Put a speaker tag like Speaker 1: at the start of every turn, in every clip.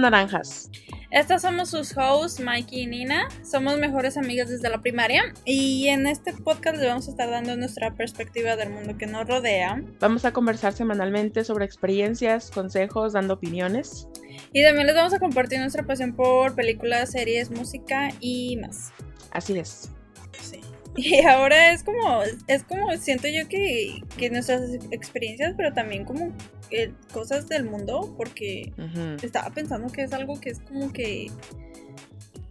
Speaker 1: Naranjas.
Speaker 2: Estas somos sus hosts, Mikey y Nina. Somos mejores amigas desde la primaria y en este podcast les vamos a estar dando nuestra perspectiva del mundo que nos rodea.
Speaker 1: Vamos a conversar semanalmente sobre experiencias, consejos, dando opiniones.
Speaker 2: Y también les vamos a compartir nuestra pasión por películas, series, música y más.
Speaker 1: Así es.
Speaker 2: Sí. Y ahora es como, es como, siento yo que, que nuestras experiencias, pero también como eh, cosas del mundo, porque estaba pensando que es algo que es como que,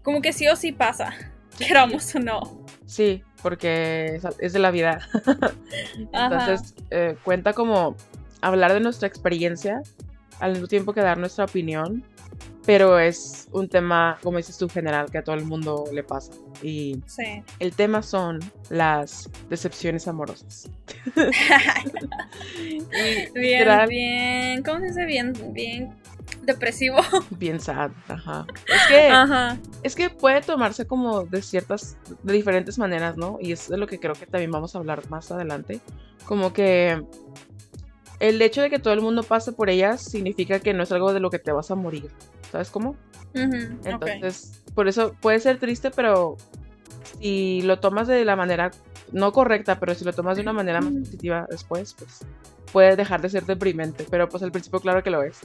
Speaker 2: como que sí o sí pasa, queramos o no.
Speaker 1: Sí, porque es de la vida. Entonces, eh, cuenta como hablar de nuestra experiencia, al mismo tiempo que dar nuestra opinión pero es un tema, como dices tú, general, que a todo el mundo le pasa. Y el tema son las decepciones amorosas.
Speaker 2: bien, bien, ¿cómo se dice? Bien, bien depresivo.
Speaker 1: Bien sad, ajá. Es que, es que puede tomarse como de ciertas, de diferentes maneras, ¿no? Y es de lo que creo que también vamos a hablar más adelante. Como que el hecho de que todo el mundo pase por ellas significa que no es algo de lo que te vas a morir. ¿Sabes cómo? Entonces, por eso puede ser triste, pero si lo tomas de la manera no correcta, pero si lo tomas de una manera más positiva después, pues puede dejar de ser deprimente, pero pues al principio claro que lo es.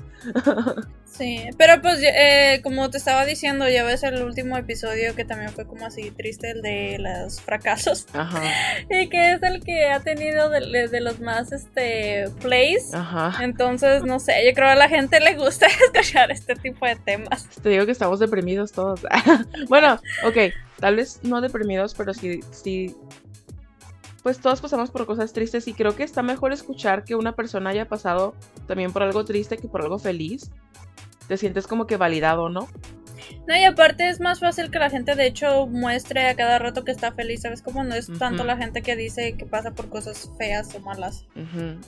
Speaker 2: sí, pero pues eh, como te estaba diciendo, ya ves el último episodio que también fue como así triste, el de los fracasos. Ajá. Y que es el que ha tenido de, de los más este plays. Ajá. Entonces, no sé, yo creo que a la gente le gusta escuchar este tipo de temas.
Speaker 1: Te digo que estamos deprimidos todos. bueno, ok, tal vez no deprimidos, pero sí, sí pues todos pasamos por cosas tristes y creo que está mejor escuchar que una persona haya pasado también por algo triste que por algo feliz. Te sientes como que validado, ¿no?
Speaker 2: No, y aparte es más fácil que la gente de hecho muestre a cada rato que está feliz, ¿sabes? Como no es tanto la gente que dice que pasa por cosas feas o malas.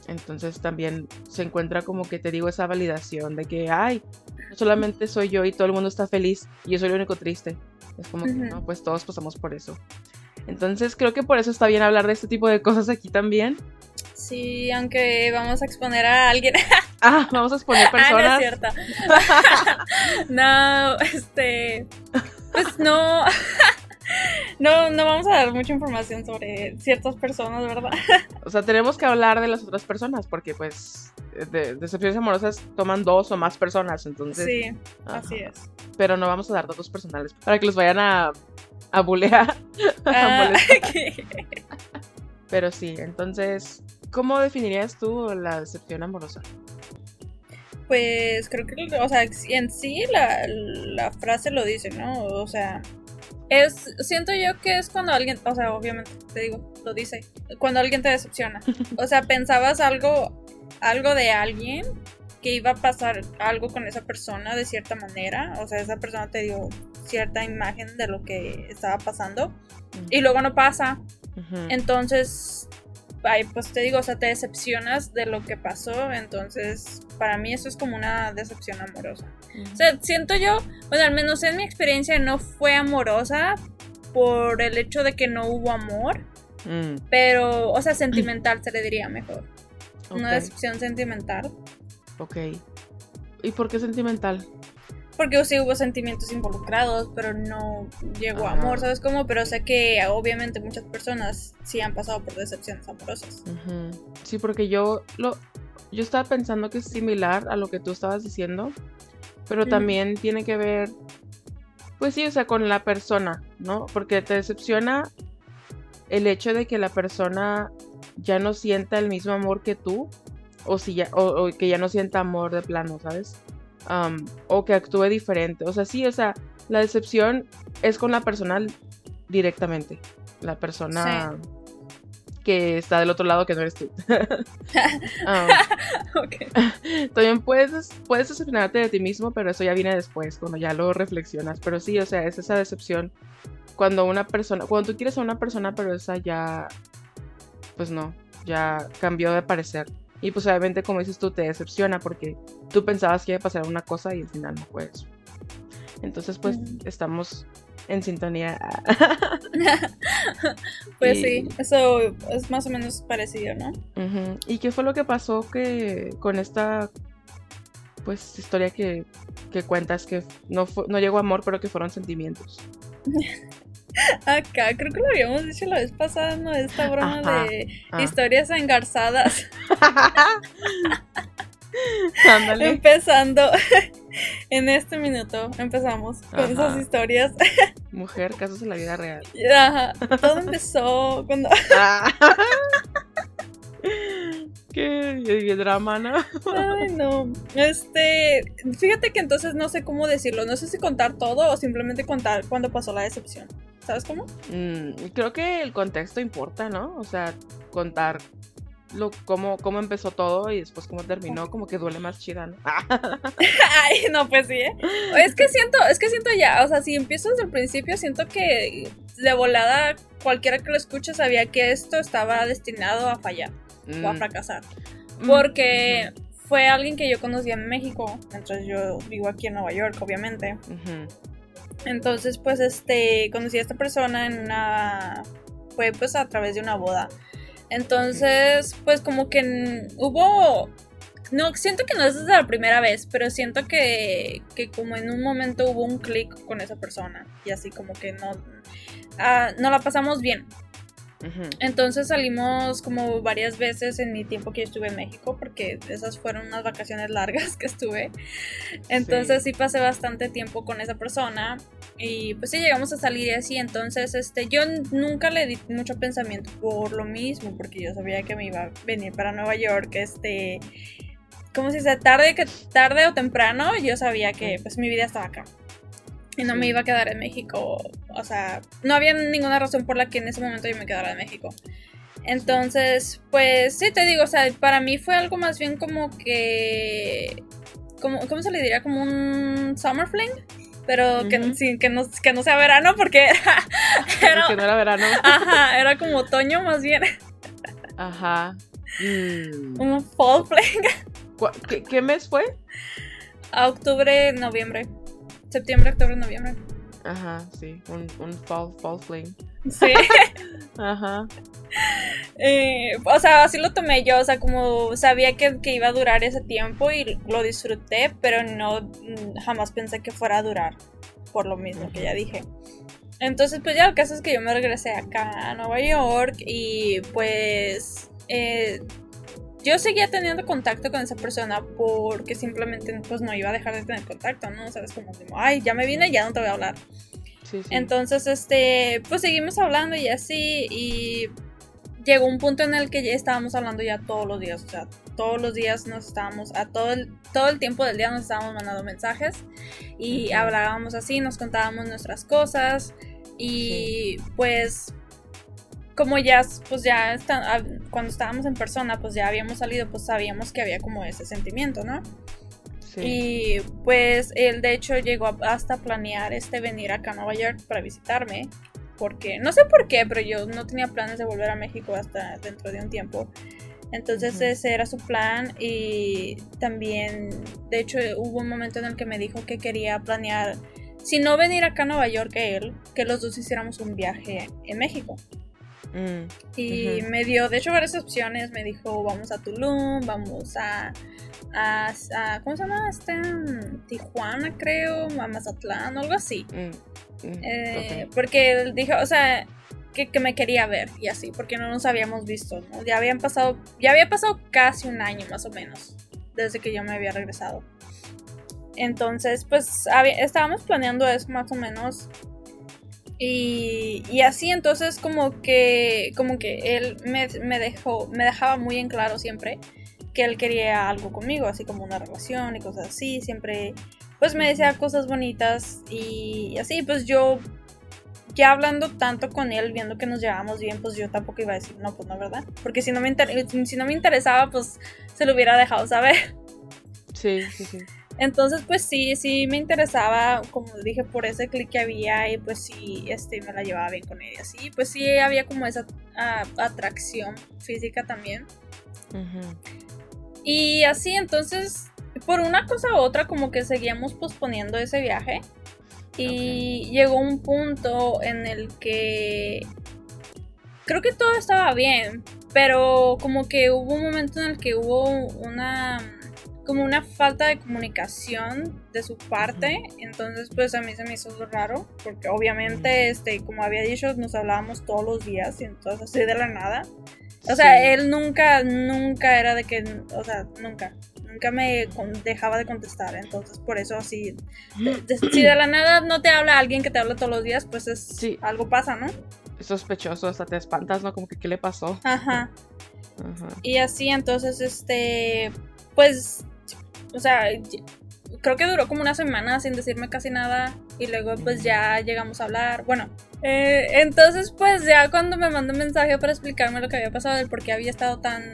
Speaker 1: Entonces también se encuentra como que te digo esa validación de que, ay, no solamente soy yo y todo el mundo está feliz y yo soy el único triste. Es como que, no, pues todos pasamos por eso. Entonces creo que por eso está bien hablar de este tipo de cosas aquí también.
Speaker 2: Sí, aunque vamos a exponer a alguien.
Speaker 1: ah, vamos a exponer personas. Ah,
Speaker 2: no es cierto. no, este. Pues no. No, no vamos a dar mucha información sobre ciertas personas, ¿verdad?
Speaker 1: O sea, tenemos que hablar de las otras personas porque pues de decepciones amorosas toman dos o más personas, entonces...
Speaker 2: Sí, así es.
Speaker 1: Pero no vamos a dar datos personales para que los vayan a a bulear. Ah, Pero sí, entonces, ¿cómo definirías tú la decepción amorosa?
Speaker 2: Pues creo que, o sea, en sí la, la frase lo dice, ¿no? O sea, es, siento yo que es cuando alguien, o sea, obviamente, te digo, lo dice, cuando alguien te decepciona. O sea, pensabas algo, algo de alguien que iba a pasar algo con esa persona de cierta manera, o sea, esa persona te dio cierta imagen de lo que estaba pasando y luego no pasa. Entonces, ay, pues te digo, o sea, te decepcionas de lo que pasó, entonces para mí eso es como una decepción amorosa. O sea, siento yo, bueno, al menos en mi experiencia no fue amorosa por el hecho de que no hubo amor, mm. pero, o sea, sentimental se le diría mejor. Una decepción sentimental.
Speaker 1: Ok. ¿Y por qué sentimental?
Speaker 2: Porque sí hubo sentimientos involucrados, pero no llegó a amor, ¿sabes cómo? Pero sé que obviamente muchas personas sí han pasado por decepciones amorosas.
Speaker 1: Sí, porque yo lo yo estaba pensando que es similar a lo que tú estabas diciendo, pero también tiene que ver, pues sí, o sea, con la persona, ¿no? Porque te decepciona el hecho de que la persona ya no sienta el mismo amor que tú o, si ya, o, que ya no sienta amor de plano, ¿sabes? O que actúe diferente. O sea, sí, o sea, la decepción es con la persona directamente. La persona que está del otro lado que no eres tú. También puedes, puedes decepcionarte de ti mismo, pero eso ya viene después, cuando ya lo reflexionas. Pero sí, o sea, es esa decepción cuando una persona, cuando tú quieres a una persona, pero esa ya, pues no, ya cambió de parecer. Y pues obviamente, como dices tú, te decepciona porque tú pensabas que iba a pasar una cosa y al final no fue eso. Entonces, pues estamos en sintonía.
Speaker 2: pues sí, eso es más o menos parecido, ¿no?
Speaker 1: ¿Y qué fue lo que pasó que con esta pues historia que, que cuentas que no, no llegó amor, pero que fueron sentimientos.
Speaker 2: Acá, creo que lo habíamos dicho la vez pasada, ¿no? Esta broma de ah. historias engarzadas. Empezando en este minuto, empezamos con esas historias.
Speaker 1: Mujer, casos en la vida real.
Speaker 2: Ajá, todo empezó cuando. Ah.
Speaker 1: Qué drama, ¿no?
Speaker 2: Ay, no. Este, fíjate que entonces no sé cómo decirlo. No sé si contar todo o simplemente contar cuando pasó la decepción. ¿Sabes cómo?
Speaker 1: Mm, creo que el contexto importa, ¿no? O sea, contar lo, cómo, cómo empezó todo y después cómo terminó, como que duele más chida, ¿no?
Speaker 2: Ay, no, pues sí, ¿eh? Es que siento, es que siento ya, o sea, si empiezo desde el principio, siento que de volada cualquiera que lo escuche sabía que esto estaba destinado a fallar o a mm. fracasar. Mm, Porque fue alguien que yo conocía en México, entonces yo vivo aquí en Nueva York, obviamente. Entonces, pues, este, conocí a esta persona en una, fue pues a través de una boda. Entonces, pues como que hubo, no, siento que no es desde la primera vez, pero siento que, que como en un momento hubo un clic con esa persona y así como que no, ah, no la pasamos bien. Entonces salimos como varias veces en mi tiempo que yo estuve en México, porque esas fueron unas vacaciones largas que estuve. Entonces sí. pasé bastante tiempo con esa persona y pues sí llegamos a salir así. Entonces este, yo nunca le di mucho pensamiento por lo mismo, porque yo sabía que me iba a venir para Nueva York, este... Como si se tarde, que tarde o temprano, yo sabía que pues mi vida estaba acá y no me iba a quedar en México. O sea, no había ninguna razón por la que en ese momento yo me quedara en México. Entonces, pues sí te digo, o sea, para mí fue algo más bien como que. Como, ¿Cómo se le diría? Como un summer fling. Pero que, que, no, que no sea verano porque
Speaker 1: era. porque no era verano.
Speaker 2: Ajá, era como otoño más bien.
Speaker 1: Ajá.
Speaker 2: Mm. Un fall fling.
Speaker 1: ¿Qué, ¿Qué mes fue?
Speaker 2: A octubre, noviembre septiembre, octubre, noviembre.
Speaker 1: Ajá, sí, un, un fall, fall fling.
Speaker 2: Sí.
Speaker 1: Ajá.
Speaker 2: Eh, o sea, así lo tomé yo, o sea, como sabía que, que, iba a durar ese tiempo y lo disfruté, pero no mm, jamás pensé que fuera a durar, por lo mismo que ya dije. Entonces, pues ya el caso es que yo me regresé acá a Nueva York y pues eh, yo seguía teniendo contacto con esa persona porque simplemente pues no iba a dejar de tener contacto, ¿no? Sabes como, ay, ya me vine, ya no te voy a hablar. Entonces, este, pues seguimos hablando y así y llegó un punto en el que ya estábamos hablando ya todos los días, o sea, todos los días nos estábamos, a todo el, todo el tiempo del día nos estábamos mandando mensajes y hablábamos así, nos contábamos nuestras cosas y pues como ya, pues ya está, cuando estábamos en persona, pues ya habíamos salido, pues sabíamos que había como ese sentimiento, ¿no? Sí. Y pues él de hecho llegó hasta planear este venir acá a Nueva York para visitarme, porque no sé por qué, pero yo no tenía planes de volver a México hasta dentro de un tiempo. Entonces ese era su plan y también, de hecho, hubo un momento en el que me dijo que quería planear, si no venir acá a Nueva York que él, que los dos hiciéramos un viaje en México. Mm, y me dio, de hecho, varias opciones. Me dijo, vamos a Tulum, vamos a, a, ¿cómo se llama? Este, Tijuana, creo, a Mazatlán, algo así. Mm, mm, eh, porque dijo, o sea, que, me quería ver y así, porque no nos habíamos visto, Ya habían pasado, ya había pasado casi un año más o menos, desde que yo me había regresado. Entonces, pues estábamos planeando eso más o menos y, y, así entonces como que, como que él me, me, dejó, me dejaba muy en claro siempre que él quería algo conmigo, así como una relación y cosas así, siempre pues me decía cosas bonitas y así pues yo ya hablando tanto con él, viendo que nos llevábamos bien, pues yo tampoco iba a decir, no, pues no, ¿verdad? Porque si no me, si no me interesaba, pues se lo hubiera dejado saber.
Speaker 1: Sí, sí, sí.
Speaker 2: Entonces, pues sí, sí me interesaba, como dije, por ese clic que había y pues sí, este, me la llevaba bien con ella, sí, pues sí había como esa atracción física también. Y así, entonces, por una cosa u otra, como que seguíamos posponiendo ese viaje. Y llegó un punto en el que creo que todo estaba bien, pero como que hubo un momento en el que hubo una como una falta de comunicación de su parte, entonces pues a mí se me hizo raro, porque obviamente, este, como había dicho, nos hablábamos todos los días y entonces así de la nada. O sea, él nunca, nunca era de que, o sea, nunca, nunca me dejaba de contestar, entonces por eso así, si de la nada no te habla alguien que te habla todos los días, pues es, algo pasa, ¿no?
Speaker 1: Es sospechoso, hasta te espantas, ¿no? Como que, ¿qué le pasó?
Speaker 2: Ajá. Ajá. Y así, entonces, este, pues o sea, creo que duró como una semana sin decirme casi nada y luego pues ya llegamos a hablar. Bueno, eh, entonces pues ya cuando me mandó un mensaje para explicarme lo que había pasado, el por qué había estado tan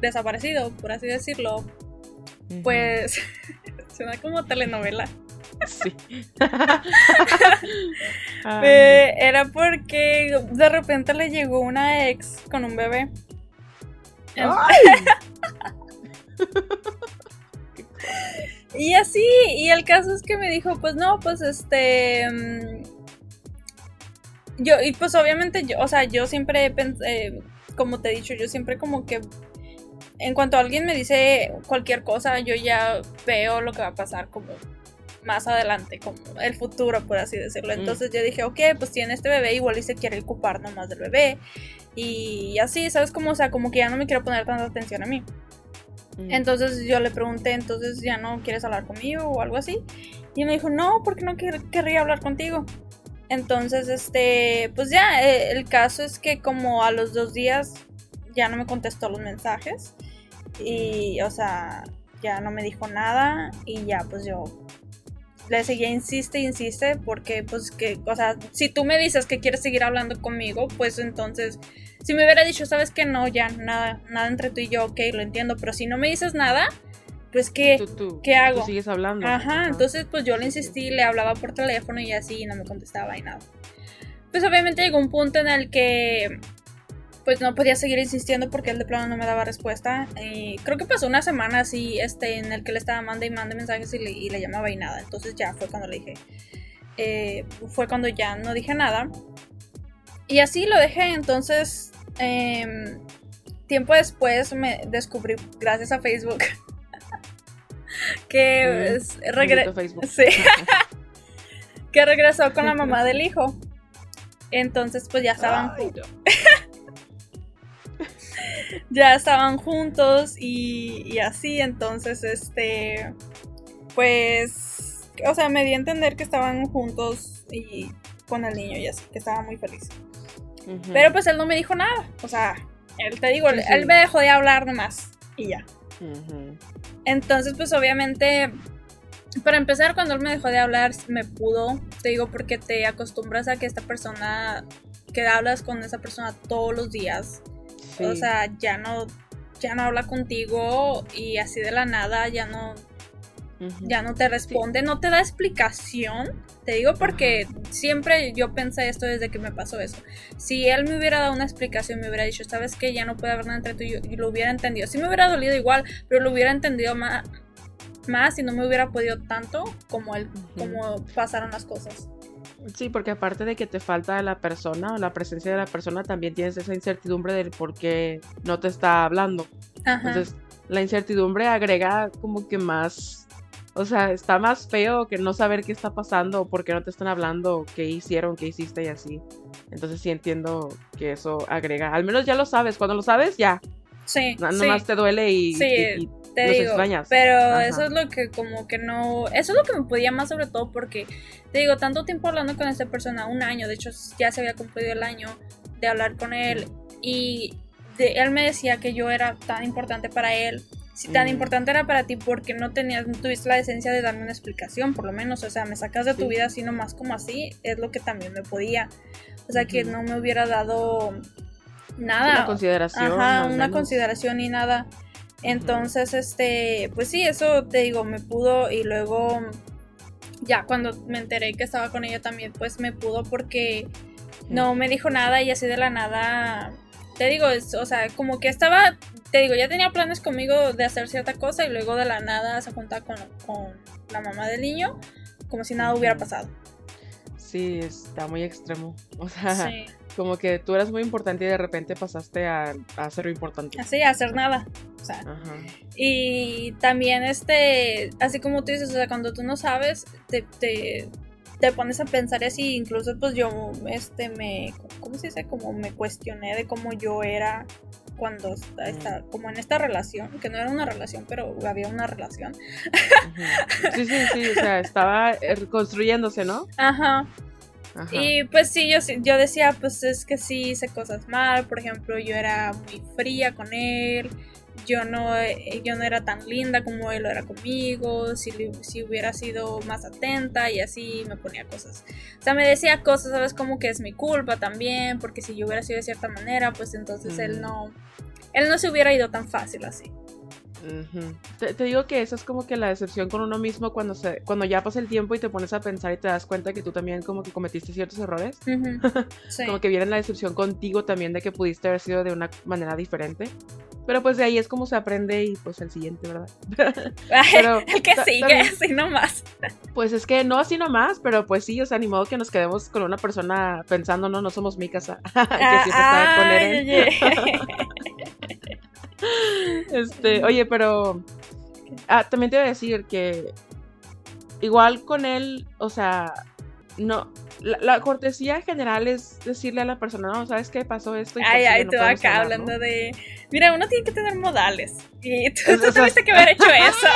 Speaker 2: desaparecido, por así decirlo, pues suena como telenovela. Sí. Eh, era porque de repente le llegó una ex con un bebé. Y así, y el caso es que me dijo, pues no, pues este... Mm, yo, y pues obviamente yo, o sea, yo siempre, eh, como te he dicho, yo siempre como que en cuanto alguien me dice cualquier cosa, yo ya veo lo que va a pasar como más adelante, como el futuro, por así decirlo. Mm. Entonces yo dije, ok, pues tiene este bebé, igual y se quiere ocupar nomás del bebé. Y así, ¿sabes cómo? O sea, como que ya no me quiero poner tanta atención a mí. Entonces yo le pregunté, entonces ya no quieres hablar conmigo o algo así. Y me dijo, no, porque no querría hablar contigo. Entonces, este, pues ya, eh, el caso es que como a los dos días ya no me contestó los mensajes. Y, o sea, ya no me dijo nada. Y ya, pues yo le seguía, insiste, insiste, porque, pues, que, o sea, si tú me dices que quieres seguir hablando conmigo, pues entonces si me hubiera dicho, sabes que no, ya, nada, nada entre tú y yo, ok, lo entiendo, pero si no me dices nada, pues ¿qué, ¿qué hago?
Speaker 1: Tú sigues hablando.
Speaker 2: Ajá, entonces pues yo le insistí, le hablaba por teléfono y así, y no me contestaba y nada. Pues obviamente llegó un punto en el que pues no podía seguir insistiendo porque él de plano no me daba respuesta. Y creo que pasó una semana así, este, en el que le estaba mandando y mande mensajes y le, llamaba y nada. Entonces ya fue cuando le dije, eh, fue cuando ya no dije nada. Y así lo dejé, entonces Em, tiempo después me descubrí, gracias a Facebook, que que regresó con la mamá del hijo. Entonces, pues ya estaban juntos. Ya estaban juntos y, y, así. Entonces, este. Pues. O sea, me di a entender que estaban juntos y con el niño y así, que estaba muy feliz. Pero pues él no me dijo nada. O sea, él te digo, él me dejó de hablar nomás. Y ya. Entonces, pues obviamente, para empezar, cuando él me dejó de hablar, me pudo. Te digo, porque te acostumbras a que esta persona, que hablas con esa persona todos los días. O sea, ya no, ya no habla contigo y así de la nada, ya no, ya no te responde, no te da explicación. Te digo porque siempre yo pensé esto desde que me pasó eso. Si él me hubiera dado una explicación, me hubiera dicho, sabes que ya no puede haber nada entre tú y yo, y lo hubiera entendido. Sí me hubiera dolido igual, pero lo hubiera entendido más, más y no me hubiera podido tanto como, él, como pasaron las cosas.
Speaker 1: Sí, porque aparte de que te falta la persona o la presencia de la persona, también tienes esa incertidumbre del por qué no te está hablando. Entonces, la incertidumbre agrega como que más o sea, está más feo que no saber qué está pasando o por qué no te están hablando, qué hicieron, qué hiciste y así. Entonces sí entiendo que eso agrega. Al menos ya lo sabes. Cuando lo sabes, ya.
Speaker 2: Sí.
Speaker 1: No, nomás te duele y,
Speaker 2: sí, te digo, extrañas. Pero eso es lo que como que no... Eso es lo que me podía más sobre todo porque, te digo, tanto tiempo hablando con esta persona, un año, de hecho ya se había cumplido el año de hablar con él y él me decía que yo era tan importante para él si tan mm. importante era para ti porque no tenías, no tuviste la decencia de darme una explicación, por lo menos, o sea, me sacas de tu vida así nomás como así, es lo que también me podía, o sea, que no me hubiera dado nada.
Speaker 1: Una consideración.
Speaker 2: Ajá, una consideración y nada. Entonces, este, pues sí, eso te digo, me pudo y luego ya cuando me enteré que estaba con ella también, pues me pudo porque no me dijo nada y así de la nada, te digo, o sea, como que estaba te digo, ya tenía planes conmigo de hacer cierta cosa y luego de la nada se junta con, la mamá del niño como si nada hubiera pasado.
Speaker 1: Sí, está muy extremo. O sea, Como que tú eras muy importante y de repente pasaste a, a ser importante.
Speaker 2: Así, a hacer nada. O sea,
Speaker 1: Ajá.
Speaker 2: y también este, así como tú dices, o sea, cuando tú no sabes, te, te, te pones a pensar así, incluso pues yo, este, me, ¿cómo se dice? Como me cuestioné de cómo yo era cuando está, está- como en esta relación, que no era una relación, pero había una relación.
Speaker 1: Sí, sí, sí, o sea, estaba eh, construyéndose, ¿no?
Speaker 2: Ajá.
Speaker 1: Ajá.
Speaker 2: Y pues sí, yo, sí- yo decía, pues es que sí hice cosas mal. Por ejemplo, yo era muy fría con él. Yo no, eh, yo no era tan linda como él lo era conmigo. Si, si hubiera sido más atenta y así me ponía cosas. O sea, me decía cosas, ¿sabes? Como que es mi culpa también. Porque si yo hubiera sido de cierta manera, pues entonces él no. Él no se hubiera ido tan fácil así.
Speaker 1: Te, te digo que esa es como que la decepción con uno mismo cuando se, cuando ya pasa el tiempo y te pones a pensar y te das cuenta que tú también como que cometiste ciertos errores.
Speaker 2: Sí.
Speaker 1: Como que viene la decepción contigo también de que pudiste haber sido de una manera diferente. Pero pues de ahí es como se aprende y pues el siguiente, ¿verdad? pero
Speaker 2: el que sigue, así nomás.
Speaker 1: Pues es que no así nomás, pero pues sí, o sea, ni modo que nos quedemos con una persona pensando, no, no somos mi casa, que siempre estaba con Eren. Este, oye, pero ah, también te iba a decir que igual con él, o sea, no, la, la cortesía en general es decirle a la persona, no, ¿sabes qué pasó esto? Y
Speaker 2: Ay,
Speaker 1: si
Speaker 2: ay,
Speaker 1: no
Speaker 2: tú acá
Speaker 1: hablar,
Speaker 2: hablando
Speaker 1: ¿no?
Speaker 2: de. Mira, uno tiene que tener modales. Y tú,
Speaker 1: Es-
Speaker 2: tú tuviste que haber hecho eso.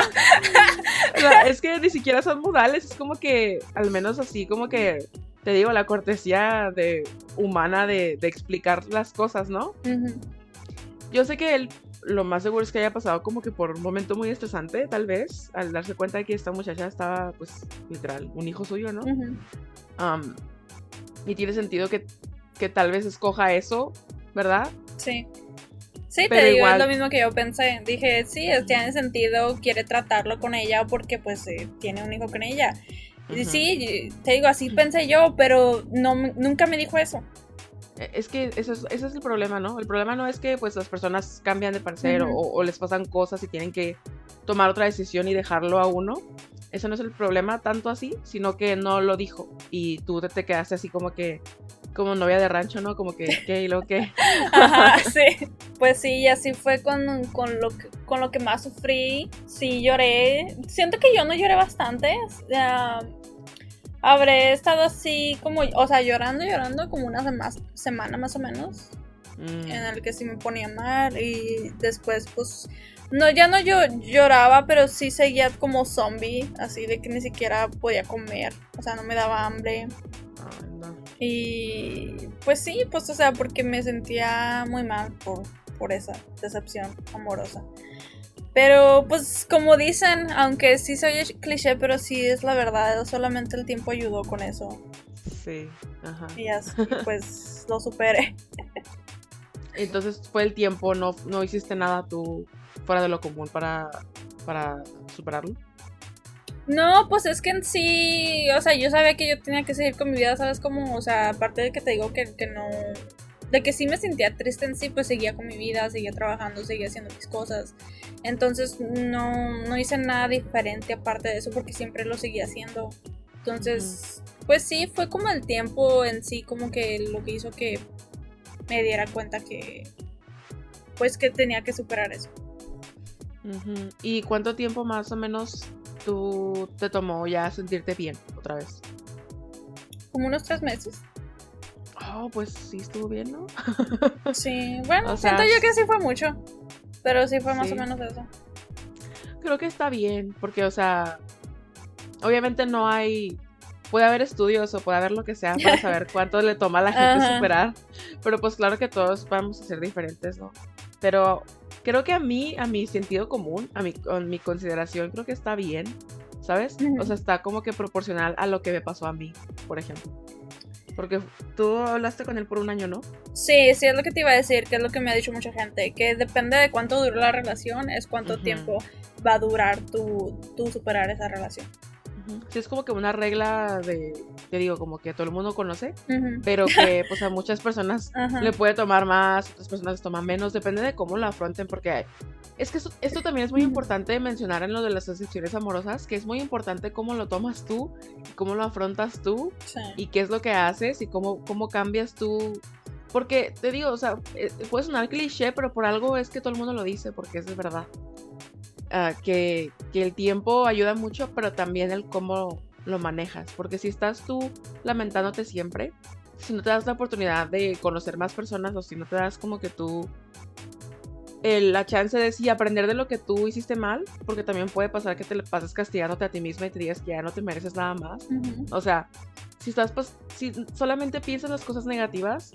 Speaker 1: O sea, es que ni siquiera son modales, es como que, al menos así, como que, te digo, la cortesía de humana de, de explicar las cosas, ¿no? Yo sé que él, lo más seguro es que haya pasado como que por un momento muy estresante, tal vez, al darse cuenta de que esta muchacha estaba, pues, literal, un hijo suyo, ¿no? Am, y tiene sentido que, que tal vez escoja eso, ¿verdad?
Speaker 2: Sí. Sí,
Speaker 1: Pero
Speaker 2: te digo,
Speaker 1: igual-
Speaker 2: es lo mismo que yo pensé. Dije, sí, es- tiene sentido, quiere tratarlo con ella porque pues eh, tiene un hijo con ella. Sí, te digo, así pensé yo, pero no, nunca me dijo eso.
Speaker 1: E- Es que eso es, ese es el problema, ¿no? El problema no es que pues las personas cambian de parecer o, o les pasan cosas y tienen que tomar otra decisión y dejarlo a uno. Eso no es el problema tanto así, sino que no lo dijo y tú te, te quedaste así como que como novia de rancho, ¿no? Como que, ¿qué? ¿Y luego qué?
Speaker 2: Ajá, sí. Pues sí, y así fue con, con, lo que, con lo que más sufrí. Sí, lloré. Siento que yo no lloré bastante. sea, habré estado así como, o sea, llorando, llorando como una sema- semana más o menos.
Speaker 1: Mm,
Speaker 2: En el que sí me ponía mal. Y después, pues, no, ya no yo lloraba, pero sí seguía como zombie. Así de que ni siquiera podía comer. O sea, no me daba hambre. Y pues sí, pues o sea, porque me sentía muy mal por, por esa decepción amorosa. Pero pues como dicen, aunque sí soy cliché, pero sí es la verdad, solamente el tiempo ayudó con eso.
Speaker 1: Sí, ajá.
Speaker 2: Y así pues lo superé.
Speaker 1: Entonces fue el tiempo, no, no hiciste nada tú fuera de lo común para, para superarlo.
Speaker 2: No, pues es que en sí, o sea, yo sabía que yo tenía que seguir con mi vida, ¿sabes? Como, o sea, aparte de que te digo que, que no, de que sí me sentía triste en sí, pues seguía con mi vida, seguía trabajando, seguía haciendo mis cosas. Entonces no, no hice nada diferente aparte de eso porque siempre lo seguía haciendo. Entonces, pues sí, fue como el tiempo en sí, como que lo que hizo que me diera cuenta que, pues que tenía que superar eso.
Speaker 1: ¿Y cuánto tiempo más o menos tú te tomó ya sentirte bien otra vez?
Speaker 2: Como unos tres meses.
Speaker 1: Oh, pues sí estuvo bien, ¿no?
Speaker 2: Sí, bueno,
Speaker 1: O sea,
Speaker 2: siento yo que sí fue mucho. Pero sí fue más
Speaker 1: sí.
Speaker 2: o menos eso.
Speaker 1: Creo que está bien, porque, o sea, obviamente no hay. Puede haber estudios o puede haber lo que sea para saber cuánto le toma a la gente
Speaker 2: Ajá.
Speaker 1: superar. Pero pues claro que todos vamos a ser diferentes, ¿no? Pero creo que a mí, a mi sentido común, a mi, con mi consideración, creo que está bien, ¿sabes?
Speaker 2: Ujú.
Speaker 1: O sea, está como que proporcional a lo que me pasó a mí, por ejemplo. Porque tú hablaste con él por un año, ¿no?
Speaker 2: Sí, sí, es lo que te iba a decir, que es lo que me ha dicho mucha gente, que depende de cuánto dure la relación, es cuánto tiempo va a durar tu, tu superar esa relación.
Speaker 1: Sí, es como que una regla de, te digo, como que todo el mundo conoce,
Speaker 2: Ujú.
Speaker 1: pero que pues a muchas personas
Speaker 2: Ajá.
Speaker 1: le puede tomar más, otras personas les toman menos, depende de cómo lo afronten, porque es que esto, esto también es muy importante mencionar en lo de las decepciones amorosas, que es muy importante cómo lo tomas tú, cómo lo afrontas tú,
Speaker 2: Sí.
Speaker 1: y qué es lo que haces, y cómo, cómo cambias tú Porque te digo, o sea, eh, puede sonar cliché, pero por algo es que todo el mundo lo dice, porque es de verdad. Ah, que, que el tiempo ayuda mucho, pero también el cómo lo manejas. Porque si estás tú lamentándote siempre, si no te das la oportunidad de conocer más personas o si no te das como que tú la chance de sí aprender de lo que tú hiciste mal, porque también puede pasar que te le pases castigándote a ti misma y te digas que ya no te mereces nada más. O sea, si estás pues, si solamente piensas las cosas negativas,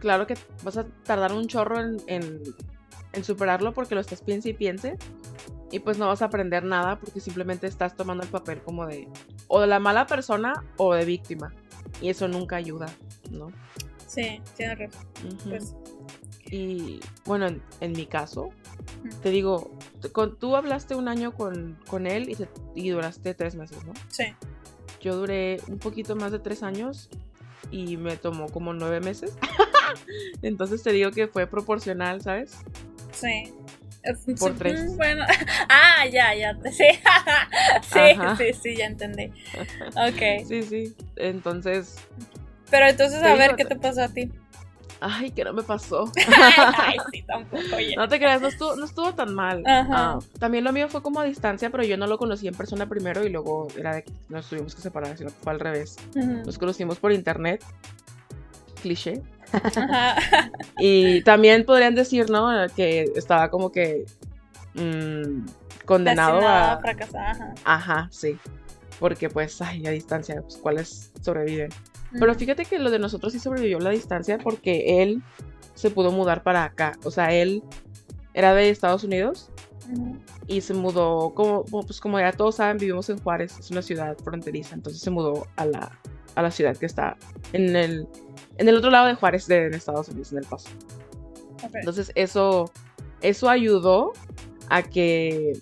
Speaker 1: claro que vas a tardar un chorro en, en, en superarlo porque lo estás piense y piense. Y pues no vas a aprender nada porque simplemente estás tomando el papel como de o de la mala persona o de víctima. Y eso nunca ayuda, ¿no?
Speaker 2: Sí, tienes razón. Pues
Speaker 1: y bueno, en, mi caso, te digo, tú hablaste un año con, con él y, y, duraste tres meses, ¿no?
Speaker 2: Sí.
Speaker 1: Yo duré un poquito más de tres años y me tomó como nueve meses. Entonces te digo que fue proporcional, ¿sabes?
Speaker 2: Sí. Por tres. Bueno. Ah, ya, ya. Sí, sí, sí, sí, ya entendí. Ok.
Speaker 1: Sí, sí. Entonces.
Speaker 2: Pero entonces, a ver, ¿qué te pasó a ti?
Speaker 1: Ay, que no me pasó.
Speaker 2: Ay, sí, tampoco.
Speaker 1: No te creas, no estuvo, no estuvo tan mal. Ah, también lo mío fue como a distancia, pero yo no lo conocí en persona primero y luego era de que nos tuvimos que separar, sino que fue al revés. Nos conocimos por internet. Cliché. y también podrían decir, ¿no? Que estaba como que mmm, condenado a...
Speaker 2: fracasar.
Speaker 1: Ajá. sí. Porque pues, ay, a distancia, pues, ¿cuáles sobreviven? Pero fíjate que lo de nosotros sí sobrevivió la distancia porque él se pudo mudar para acá. O sea, él era de Estados Unidos y se mudó, como, pues como ya todos saben, vivimos en Juárez, es una ciudad fronteriza, entonces se mudó a la, a la ciudad que está en el, en el otro lado de Juárez, de, Estados Unidos, en El Paso. Entonces eso, eso ayudó a que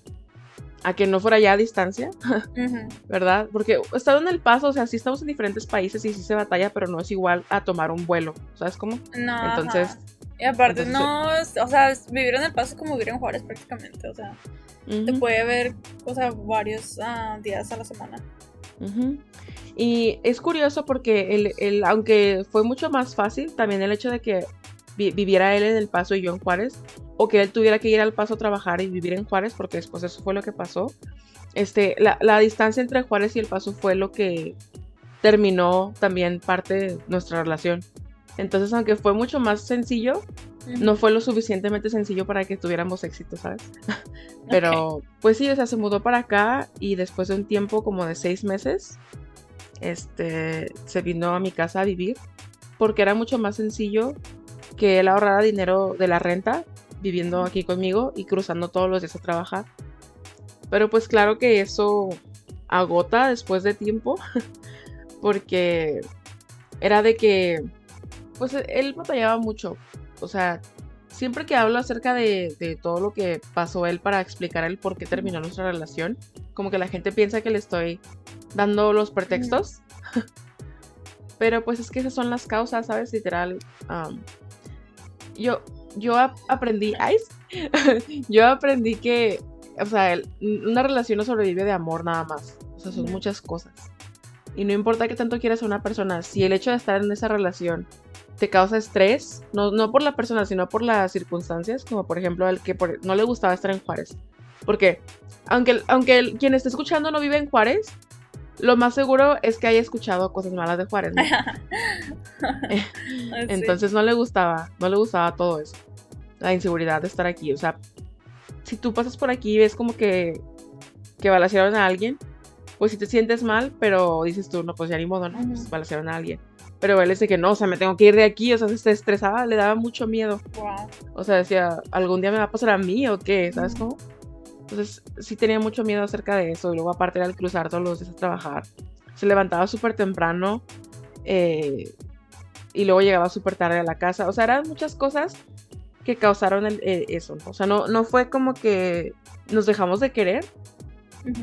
Speaker 1: a que no fuera ya a distancia, ¿verdad? Porque estado en el paso, o sea, sí estamos en diferentes países y sí se batalla, pero no es igual a tomar un vuelo, ¿sabes cómo?
Speaker 2: No. Entonces. Y aparte, no, o sea, vivir en el paso es como vivir en Juárez prácticamente, o sea, te puede ver, o sea, varios uh, días a la semana.
Speaker 1: Y es curioso porque el, el, aunque fue mucho más fácil, también el hecho de que viviera él en El Paso y yo en Juárez, o que él tuviera que ir al Paso a trabajar y vivir en Juárez, porque después eso fue lo que pasó. Este, la, la distancia entre Juárez y El Paso fue lo que terminó también parte de nuestra relación. Entonces, aunque fue mucho más sencillo, no fue lo suficientemente sencillo para que tuviéramos éxito, ¿sabes? Pero, pues sí, o sea, se mudó para acá y después de un tiempo como de seis meses, este, se vino a mi casa a vivir porque era mucho más sencillo que él ahorrara dinero de la renta viviendo aquí conmigo y cruzando todos los días a trabajar. Pero pues claro que eso agota después de tiempo porque era de que pues él batallaba mucho. O sea, siempre que hablo acerca de, todo lo que pasó él para explicar el por qué terminó nuestra relación, como que la gente piensa que le estoy dando los pretextos. Pero pues es que esas son las causas, ¿sabes? Literal yo, yo aprendí, yo aprendí que, o sea, una relación no sobrevive de amor nada más. O sea, son muchas cosas. Y no importa que tanto quieras a una persona, si el hecho de estar en esa relación te causa estrés, no, no por la persona, sino por las circunstancias, como por ejemplo el que no le gustaba estar en Juárez. Porque aunque, aunque quien esté escuchando no vive en Juárez, lo más seguro es que haya escuchado cosas malas de Juárez. Entonces no le gustaba, no le gustaba todo eso. La inseguridad de estar aquí. O sea, si tú pasas por aquí y ves como que, que balacearon a alguien, pues si te sientes mal, pero dices tú, no, pues ya ni modo, ¿no? Pues balacearon a alguien. Pero él dice que no, o sea, me tengo que ir de aquí, o sea, se estresaba, le daba mucho miedo. O sea, decía, ¿algún día me va a pasar a mí o qué? ¿Sabes cómo? Entonces sí tenía mucho miedo acerca de eso. Y luego aparte al cruzar todos los días a trabajar, se levantaba súper temprano eh, y luego llegaba súper tarde a la casa. O sea, eran muchas cosas que causaron eh, eso. O sea, no, no fue como que nos dejamos de querer.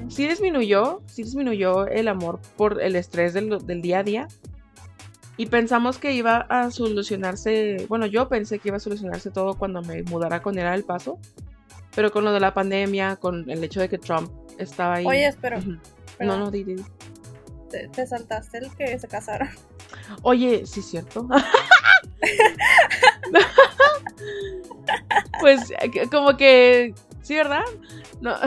Speaker 1: Sí disminuyó, sí disminuyó el amor por el estrés del, del día a día. Y pensamos que iba a solucionarse, bueno, yo pensé que iba a solucionarse todo cuando me mudara con él al paso. Pero con lo de la pandemia, con el hecho de que Trump estaba ahí.
Speaker 2: Oye, espero.
Speaker 1: No, no, di, di.
Speaker 2: Te, saltaste el que se casaron.
Speaker 1: Oye, sí, cierto. pues como que, sí, ¿verdad? No.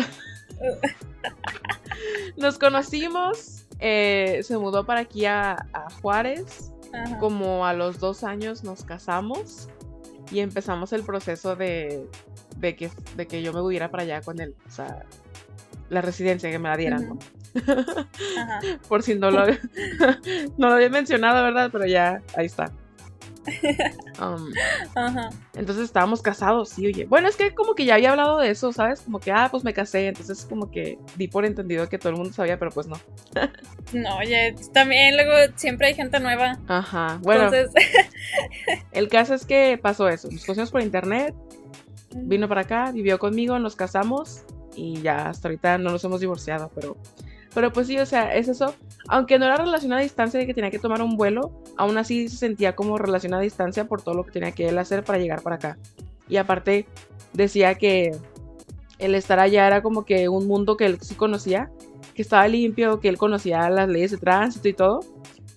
Speaker 1: Nos conocimos, eh, se mudó para aquí a, Juárez, como a los dos años nos casamos y empezamos el proceso de, de, que, de que yo me hubiera para allá con él, o sea, la residencia que me la dieran, ¿no? Por si no lo, no lo había mencionado, ¿verdad? Pero ya, ahí está. Um, entonces estábamos casados, sí, oye. Bueno, es que como que ya había hablado de eso, ¿sabes? Como que, ah, pues me casé. Entonces como que di por entendido que todo el mundo sabía, pero pues no.
Speaker 2: no, oye, también luego siempre hay gente nueva.
Speaker 1: Ajá, bueno. el caso es que pasó eso. Nos conocimos por internet, vino para acá, vivió conmigo, nos casamos y ya hasta ahorita no nos hemos divorciado, pero pero pues sí, o sea, es eso. Aunque no era relación a distancia de que tenía que tomar un vuelo, aún así se sentía como relación a distancia por todo lo que tenía que él hacer para llegar para acá. Y aparte decía que el estar allá era como que un mundo que él sí conocía, que estaba limpio, que él conocía las leyes de tránsito y todo,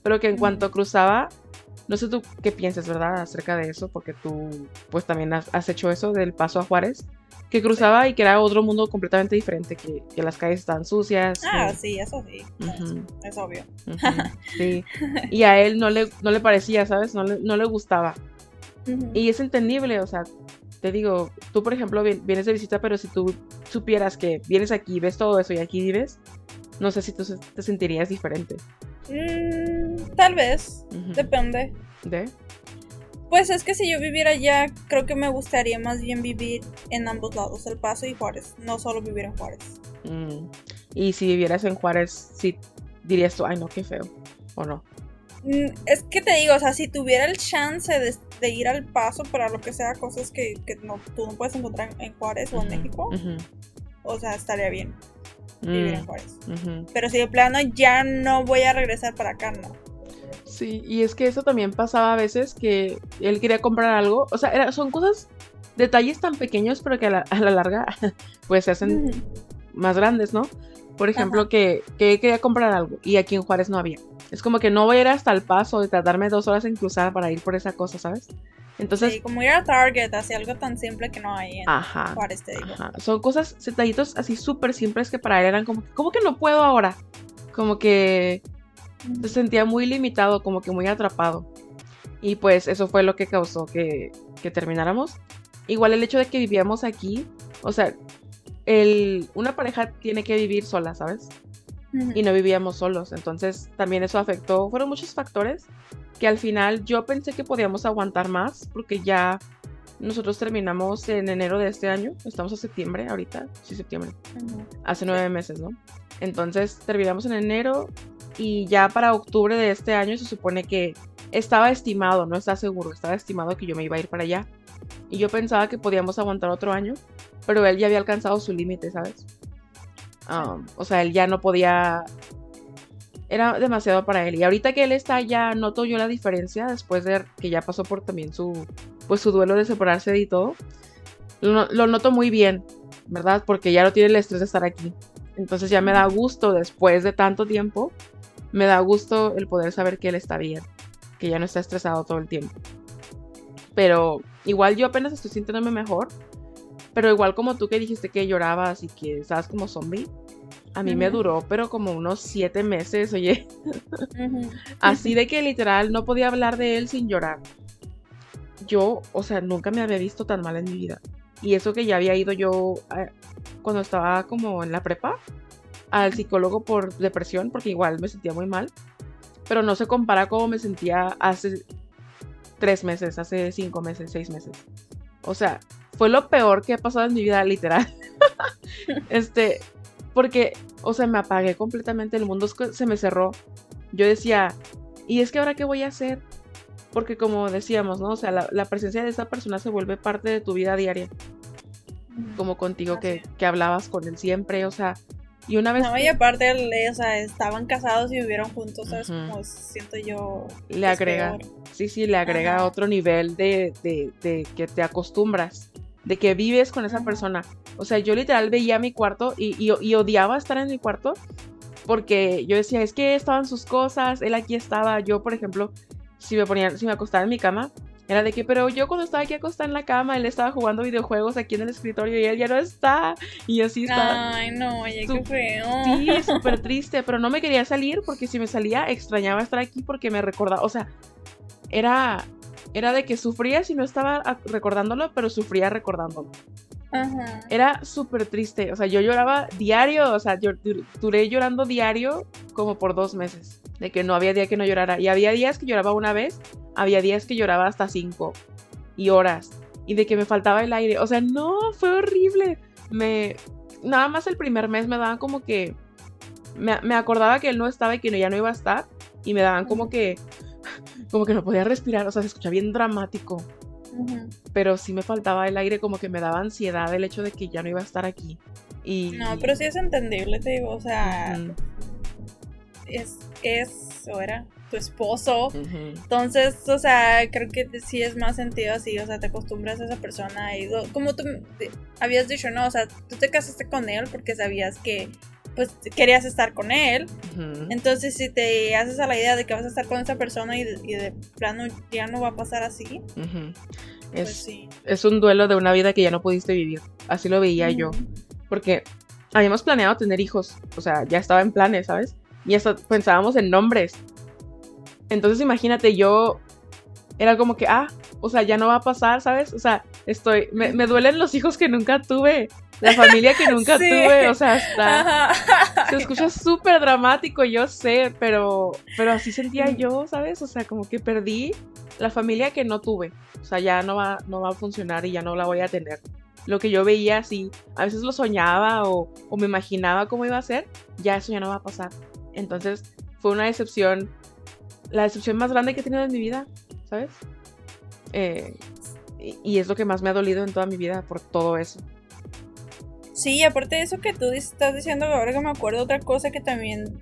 Speaker 1: pero que en cuanto cruzaba, no sé tú qué piensas, ¿verdad? Acerca de eso, porque tú pues también has, has hecho eso del paso a Juárez que cruzaba y que era otro mundo completamente diferente, que, las calles estaban sucias.
Speaker 2: Ah, sí, eso sí, es, obvio.
Speaker 1: sí, y a él no le, no le parecía, ¿sabes? No le, no le gustaba. Y es entendible, o sea, te digo, tú por ejemplo vienes de visita, pero si tú supieras que vienes aquí, ves todo eso y aquí vives, no sé si tú te sentirías diferente.
Speaker 2: Mm, tal vez, depende.
Speaker 1: ¿De?
Speaker 2: Pues es que si yo viviera allá, creo que me gustaría más bien vivir en ambos lados, El Paso y Juárez, no solo vivir en Juárez.
Speaker 1: Mm. Y si vivieras en Juárez, sí dirías tú, ay no, qué feo, ¿o no?
Speaker 2: Mm, es que te digo, o sea, si tuviera el chance de, ir al paso para lo que sea, cosas que, no, tú no puedes encontrar en Juárez o en México, o sea, estaría bien vivir en Juárez. Pero si de plano ya no voy a regresar para acá, no.
Speaker 1: Sí, y es que eso también pasaba a veces que él quería comprar algo. O sea, era, son cosas, detalles tan pequeños, pero que a la, larga pues se hacen más grandes, ¿no? Por ejemplo, que, que, quería comprar algo y aquí en Juárez no había. Es como que no voy a ir hasta el paso de tardarme dos horas en cruzar para ir por esa cosa, ¿sabes? Entonces,
Speaker 2: sí, como ir a Target, así algo tan simple que no hay en Juárez, te digo.
Speaker 1: Son cosas, detallitos así súper simples que para él eran como, ¿cómo que no puedo ahora? Como que se sentía muy limitado, como que muy atrapado. Y pues eso fue lo que causó que, termináramos. Igual el hecho de que vivíamos aquí, o sea, el, una pareja tiene que vivir sola, ¿sabes? Y no vivíamos solos, entonces también eso afectó, fueron muchos factores que al final yo pensé que podíamos aguantar más porque ya nosotros terminamos en enero de este año, estamos a septiembre ahorita, sí, septiembre, hace nueve meses, ¿no? Entonces terminamos en enero, y ya para octubre de este año se supone que estaba estimado, no está seguro, estaba estimado que yo me iba a ir para allá. Y yo pensaba que podíamos aguantar otro año, pero él ya había alcanzado su límite, ¿sabes? Um, o sea, él ya no podía... Era demasiado para él. Y ahorita que él está allá, noto yo la diferencia después de que ya pasó por también su, pues, su duelo de separarse y todo. Lo, lo noto muy bien, ¿verdad? Porque ya no tiene el estrés de estar aquí. Entonces ya me da gusto después de tanto tiempo me da gusto el poder saber que él está bien, que ya no está estresado todo el tiempo. Pero igual yo apenas estoy sintiéndome mejor, pero igual como tú que dijiste que llorabas y que estabas como zombie, a mí me duró, pero como unos siete meses, oye. Así de que literal no podía hablar de él sin llorar. Yo, o sea, nunca me había visto tan mal en mi vida. Y eso que ya había ido yo eh, cuando estaba como en la prepa, al psicólogo por depresión, porque igual me sentía muy mal, pero no se compara como me sentía hace tres meses, hace cinco meses, seis meses. O sea, fue lo peor que ha pasado en mi vida, literal. este, porque, o sea, me apagué completamente, el mundo se me cerró. Yo decía, ¿y es que ahora qué voy a hacer? Porque como decíamos, ¿no? O sea, la, presencia de esa persona se vuelve parte de tu vida diaria. Como contigo que, que hablabas con él siempre, o sea, y una vez.
Speaker 2: No, y aparte, o sea, estaban casados y vivieron juntos, ¿sabes? Como siento yo.
Speaker 1: Le agrega. Sí, sí, le agrega otro nivel de, de, de, que te acostumbras, de que vives con esa persona. O sea, yo literal veía mi cuarto y, y, odiaba estar en mi cuarto porque yo decía, es que estaban sus cosas, él aquí estaba. Yo, por ejemplo, si me ponía, si me acostaba en mi cama, Era de que, pero yo cuando estaba aquí acostada en la cama, él estaba jugando videojuegos aquí en el escritorio y él ya no está. Y así estaba.
Speaker 2: Ay, no, oye, qué feo.
Speaker 1: Sí, súper triste, pero no me quería salir porque si me salía extrañaba estar aquí porque me recordaba, o sea, era, era de que sufría si no estaba recordándolo, pero sufría recordándolo.
Speaker 2: Ajá.
Speaker 1: Era súper triste, o sea, yo lloraba diario, o sea, yo duré llorando diario como por dos meses, de que no había día que no llorara. Y había días que lloraba una vez, había días que lloraba hasta cinco y horas, y de que me faltaba el aire, o sea, no, fue horrible. Me, nada más el primer mes me daban como que, me, me acordaba que él no estaba y que ya no iba a estar, y me daban como que, como que no podía respirar, o sea, se escucha bien dramático. Pero sí me faltaba el aire, como que me daba ansiedad el hecho de que ya no iba a estar aquí. Y...
Speaker 2: No, pero sí es entendible, te digo, o sea, es, es, o era tu esposo. Entonces, o sea, creo que sí es más sentido así, o sea, te acostumbras a esa persona y como tú habías dicho, no, o sea, tú te casaste con él porque sabías que pues querías estar con él. Entonces, si te haces a la idea de que vas a estar con esa persona y de, plano ya no va a pasar así,
Speaker 1: pues es, sí. es un duelo de una vida que ya no pudiste vivir. Así lo veía yo. Porque habíamos planeado tener hijos, o sea, ya estaba en planes, ¿sabes? Y hasta pensábamos en nombres. Entonces, imagínate, yo era como que, ah, o sea, ya no va a pasar, ¿sabes? O sea, estoy, me, me duelen los hijos que nunca tuve la familia que nunca tuve, o sea, se escucha súper dramático, yo sé, pero, pero así sentía yo, ¿sabes? O sea, como que perdí la familia que no tuve, o sea, ya no va, no va a funcionar y ya no la voy a tener. Lo que yo veía así, a veces lo soñaba o, o me imaginaba cómo iba a ser, ya eso ya no va a pasar. Entonces, fue una decepción, la decepción más grande que he tenido en mi vida, ¿sabes? Eh, y es lo que más me ha dolido en toda mi vida por todo eso.
Speaker 2: Sí, aparte de eso que tú estás diciendo, ahora que me acuerdo, otra cosa que también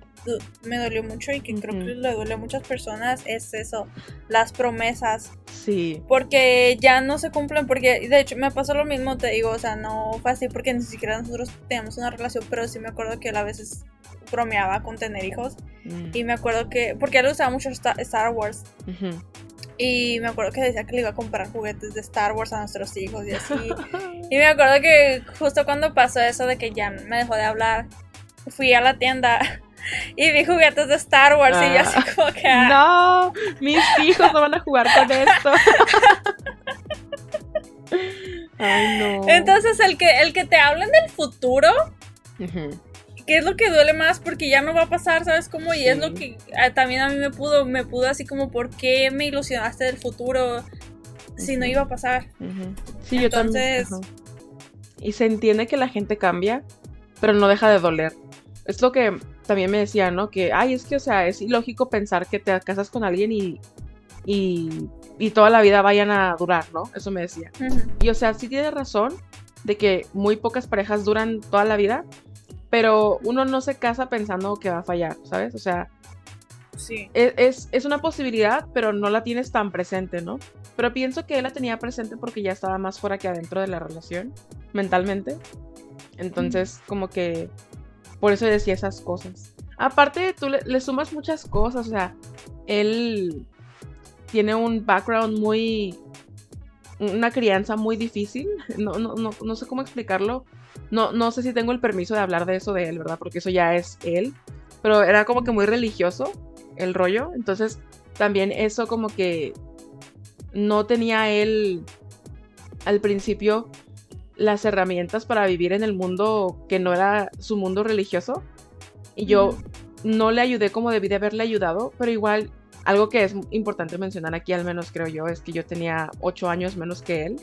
Speaker 2: me dolió mucho y que creo que le duele a muchas personas es eso, las promesas.
Speaker 1: Sí.
Speaker 2: Porque ya no se cumplen, porque de hecho me pasó lo mismo, te digo, o sea, no fue así porque ni siquiera nosotros teníamos una relación, pero sí me acuerdo que él a veces bromeaba con tener hijos. Mm. Y me acuerdo que, porque él usaba mucho Star Wars. Y me acuerdo que decía que le iba a comprar juguetes de Star Wars a nuestros hijos y así. y me acuerdo que justo cuando pasó eso de que ya me dejó de hablar, fui a la tienda y vi juguetes de Star Wars y yo así ah. como que...
Speaker 1: Ah". No, mis hijos no van a jugar con esto. Ay, no.
Speaker 2: Entonces, el que, el que te hablen del futuro, ¿Qué es lo que duele más porque ya no va a pasar, ¿sabes cómo? Y es lo que ah, también a mí me pudo, me pudo así como, ¿por qué me ilusionaste del futuro si no iba a pasar?
Speaker 1: Sí, yo también. Y se entiende que la gente cambia, pero no deja de doler. Es lo que también me decía, ¿no? Que, ay, es que, o sea, es ilógico pensar que te casas con alguien y, y, y toda la vida vayan a durar, ¿no? Eso me decía. Y, o sea, sí tiene razón de que muy pocas parejas duran toda la vida, pero uno no se casa pensando que va a fallar, ¿sabes? O sea,
Speaker 2: sí.
Speaker 1: es, es, una posibilidad, pero no la tienes tan presente, ¿no? Pero pienso que él la tenía presente porque ya estaba más fuera que adentro de la relación, mentalmente. Entonces, como que por eso decía esas cosas. Aparte, tú le, le, sumas muchas cosas, o sea, él tiene un background muy... una crianza muy difícil, no, no, no, no sé cómo explicarlo, no, no sé si tengo el permiso de hablar de eso de él, ¿verdad? Porque eso ya es él. Pero era como que muy religioso el rollo. Entonces, también eso como que no tenía él al principio las herramientas para vivir en el mundo que no era su mundo religioso. Y yo no le ayudé como debí de haberle ayudado, pero igual algo que es importante mencionar aquí, al menos creo yo, es que yo tenía ocho años menos que él.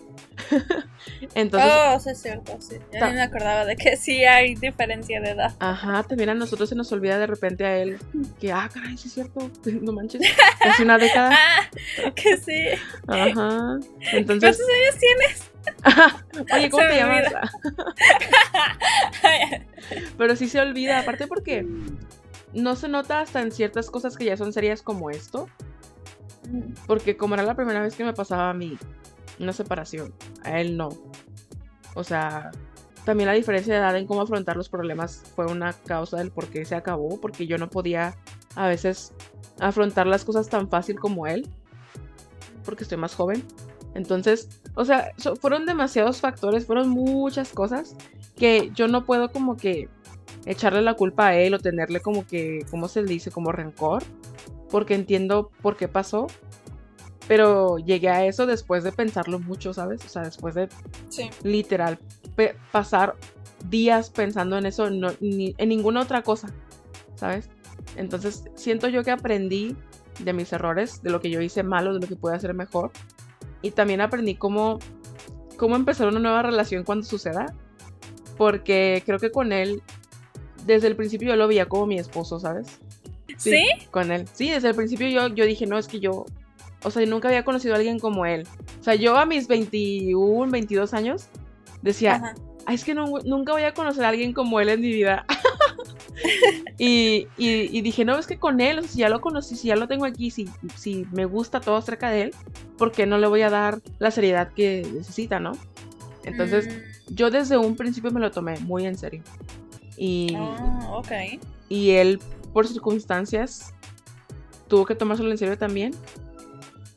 Speaker 2: Entonces. Oh, sí, es cierto, sí. Ya me acordaba de que sí hay diferencia de edad.
Speaker 1: Ajá, también a nosotros se nos olvida de repente a él que, ah, caray, sí es cierto, no manches, casi una década.
Speaker 2: ah, que sí.
Speaker 1: Ajá. Entonces.
Speaker 2: ¿Cuántos años tienes?
Speaker 1: Oye, ¿cómo te llamas? Pero sí se olvida, aparte porque no se nota hasta en ciertas cosas que ya son serias como esto. Porque como era la primera vez que me pasaba a mí una separación, a él no. O sea, también la diferencia de edad en cómo afrontar los problemas fue una causa del por qué se acabó, porque yo no podía a veces afrontar las cosas tan fácil como él. porque estoy más joven. Entonces, o sea, fueron demasiados factores, fueron muchas cosas que yo no puedo como que echarle la culpa a él o tenerle como que, ¿cómo se le dice? Como rencor, porque entiendo por qué pasó, pero llegué a eso después de pensarlo mucho, ¿sabes? O sea, después de literal pasar días pensando en eso, no, ni, en ninguna otra cosa, ¿sabes? Entonces, siento yo que aprendí de mis errores, de lo que yo hice malo, de lo que pude hacer mejor. Y también aprendí cómo, cómo empezar una nueva relación cuando suceda. Porque creo que con él, desde el principio yo lo veía como mi esposo, ¿sabes?
Speaker 2: Sí,
Speaker 1: Con él. Sí, desde el principio yo, yo dije, no, es que yo, o sea, nunca había conocido a alguien como él. O sea, yo a mis 21, 22 años decía, Ay, es que nunca voy a conocer a alguien como él en mi vida. y, dije, no, es que con él, si ya lo conocí, si ya lo tengo aquí, si, si me gusta todo acerca de él, ¿por qué no le voy a dar la seriedad que necesita, no? Entonces, mm. yo desde un principio me lo tomé muy en serio. Y,
Speaker 2: oh,
Speaker 1: y él, por circunstancias, tuvo que tomárselo en serio también.